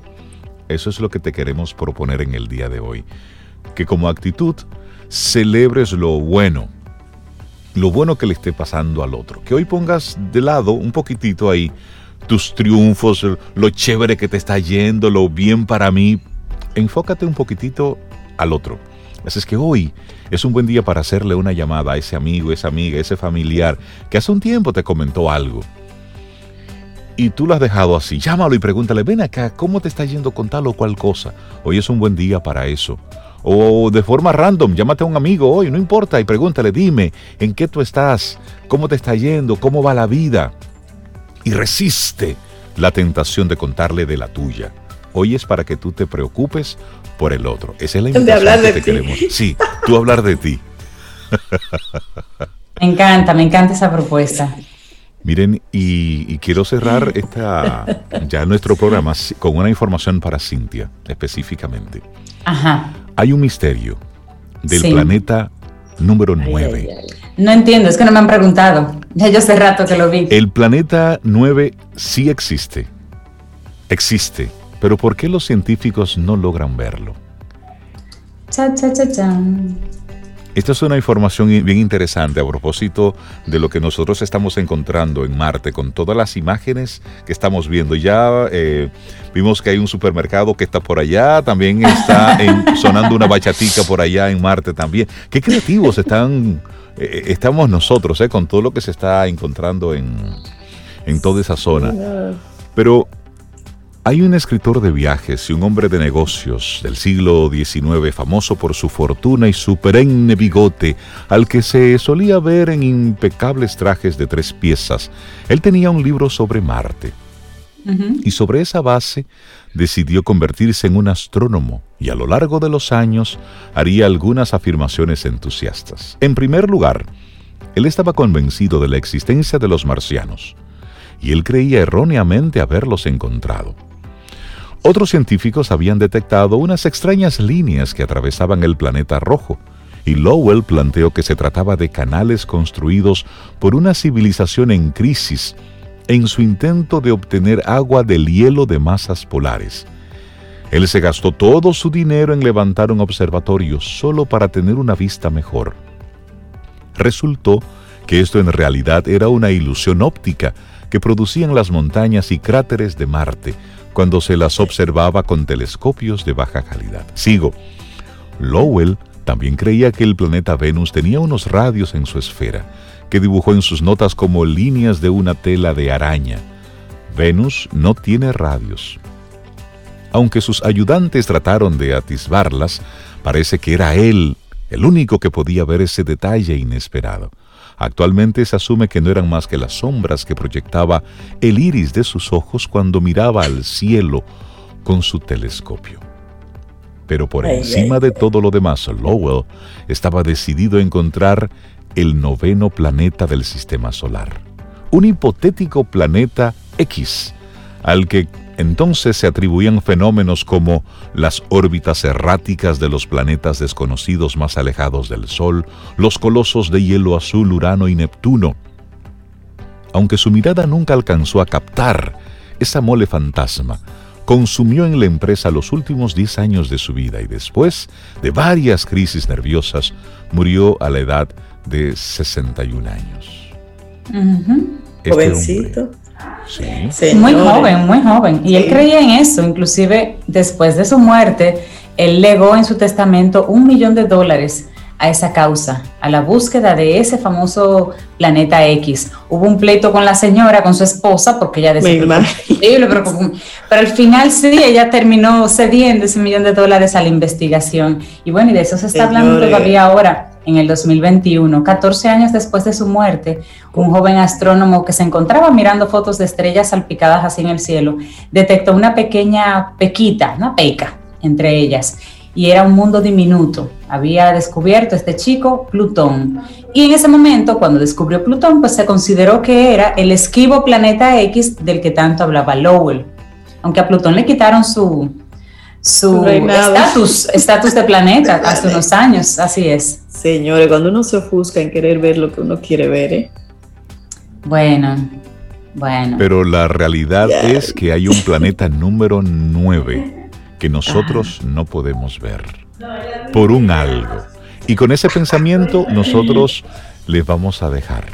Eso es lo que te queremos proponer en el día de hoy. Que como actitud celebres lo bueno, lo bueno que le esté pasando al otro. Que hoy pongas de lado un poquitito ahí tus triunfos, lo chévere que te está yendo, lo bien para mí. Enfócate un poquitito al otro. Así es que hoy es un buen día para hacerle una llamada a ese amigo, esa amiga, ese familiar que hace un tiempo te comentó algo. Y tú lo has dejado así. Llámalo y pregúntale, ven acá, ¿cómo te está yendo con tal o cual cosa? Hoy es un buen día para eso. O de forma random, llámate a un amigo hoy, no importa, y pregúntale, dime, ¿en qué tú estás? ¿Cómo te está yendo? ¿Cómo va la vida? Y resiste la tentación de contarle de la tuya. Hoy es para que tú te preocupes por el otro. Esa es la invitación que te queremos. Sí, tú hablar de ti. Me encanta, me encanta esa propuesta. Miren, y, y, quiero cerrar esta, ya nuestro programa con una información para Cintia, específicamente. Ajá. Hay un misterio del planeta número 9. No entiendo, es que no me han preguntado. Ya yo hace rato que lo vi. El planeta 9 sí existe. Existe. Pero ¿por qué los científicos no logran verlo? Cha, cha, cha, cha. Esta es una información bien interesante a propósito de lo que nosotros estamos encontrando en Marte con todas las imágenes que estamos viendo. Ya eh, vimos que hay un supermercado que está por allá, también está sonando una bachatica por allá en Marte también. Qué creativos están, eh, estamos nosotros eh, con todo lo que se está encontrando en, en toda esa zona. Pero hay un escritor de viajes y un hombre de negocios del siglo XIX famoso por su fortuna y su perenne bigote, al que se solía ver en impecables trajes de tres piezas. Él tenía un libro sobre Marte. Y sobre esa base decidió convertirse en un astrónomo y a lo largo de los años haría algunas afirmaciones entusiastas. En primer lugar, él estaba convencido de la existencia de los marcianos y él creía erróneamente haberlos encontrado. Otros científicos habían detectado unas extrañas líneas que atravesaban el planeta rojo, y Lowell planteó que se trataba de canales construidos por una civilización en crisis en su intento de obtener agua del hielo de masas polares. Él se gastó todo su dinero en levantar un observatorio solo para tener una vista mejor. Resultó que esto en realidad era una ilusión óptica, que producían las montañas y cráteres de Marte cuando se las observaba con telescopios de baja calidad. Sigo. Lowell también creía que el planeta Venus tenía unos radios en su esfera, que dibujó en sus notas como líneas de una tela de araña. Venus no tiene radios. Aunque sus ayudantes trataron de atisbarlas, parece que era él el único que podía ver ese detalle inesperado. Actualmente se asume que no eran más que las sombras que proyectaba el iris de sus ojos cuando miraba al cielo con su telescopio. Pero por encima de todo lo demás, Lowell estaba decidido a encontrar el noveno planeta del sistema solar, un hipotético planeta X, al que entonces se atribuían fenómenos como las órbitas erráticas de los planetas desconocidos más alejados del Sol, los colosos de hielo azul Urano y Neptuno. Aunque su mirada nunca alcanzó a captar esa mole fantasma, consumió en la empresa los últimos 10 años de su vida y después de varias crisis nerviosas murió a la edad de 61 años. Este Jovencito. Muy joven, muy joven. Y él creía en eso. Inclusive después de su muerte, él legó en su testamento un millón de dólares a esa causa, a la búsqueda de ese famoso planeta X. Hubo un pleito con la señora, con su esposa, porque ella decía, pero, pero al final sí, ella terminó cediendo ese millón de dólares a la investigación. Y bueno, y de eso se está hablando todavía ahora en el 2021, 14 años después de su muerte, un joven astrónomo que se encontraba mirando fotos de estrellas salpicadas así en el cielo, detectó una pequeña pequita, una peca entre ellas, y era un mundo diminuto. Había descubierto este chico Plutón. Y en ese momento, cuando descubrió Plutón, pues se consideró que era el esquivo planeta X del que tanto hablaba Lowell. Aunque a Plutón le quitaron su, su estatus, estatus de planeta hace unos años, así es. Señores, cuando uno se ofusca en querer ver lo que uno quiere ver, ¿eh? Bueno, bueno. Pero la realidad es que hay un planeta número 9 que nosotros no podemos ver por un algo. Y con ese pensamiento nosotros les vamos a dejar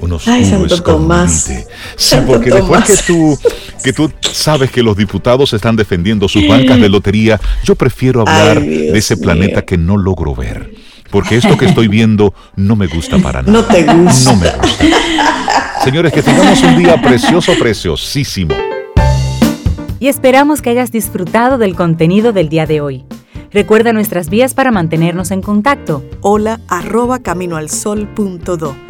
unos Ay, Santo Tomás. Sí, porque después que tú, que tú sabes que los diputados están defendiendo sus bancas de lotería, yo prefiero hablar de ese planeta que no logro ver. Porque esto que estoy viendo no me gusta para nada. No te gusta. No me gusta. Señores, que tengamos un día precioso, preciosísimo. Y esperamos que hayas disfrutado del contenido del día de hoy. Recuerda nuestras vías para mantenernos en contacto. Hola arroba caminoalsol.do.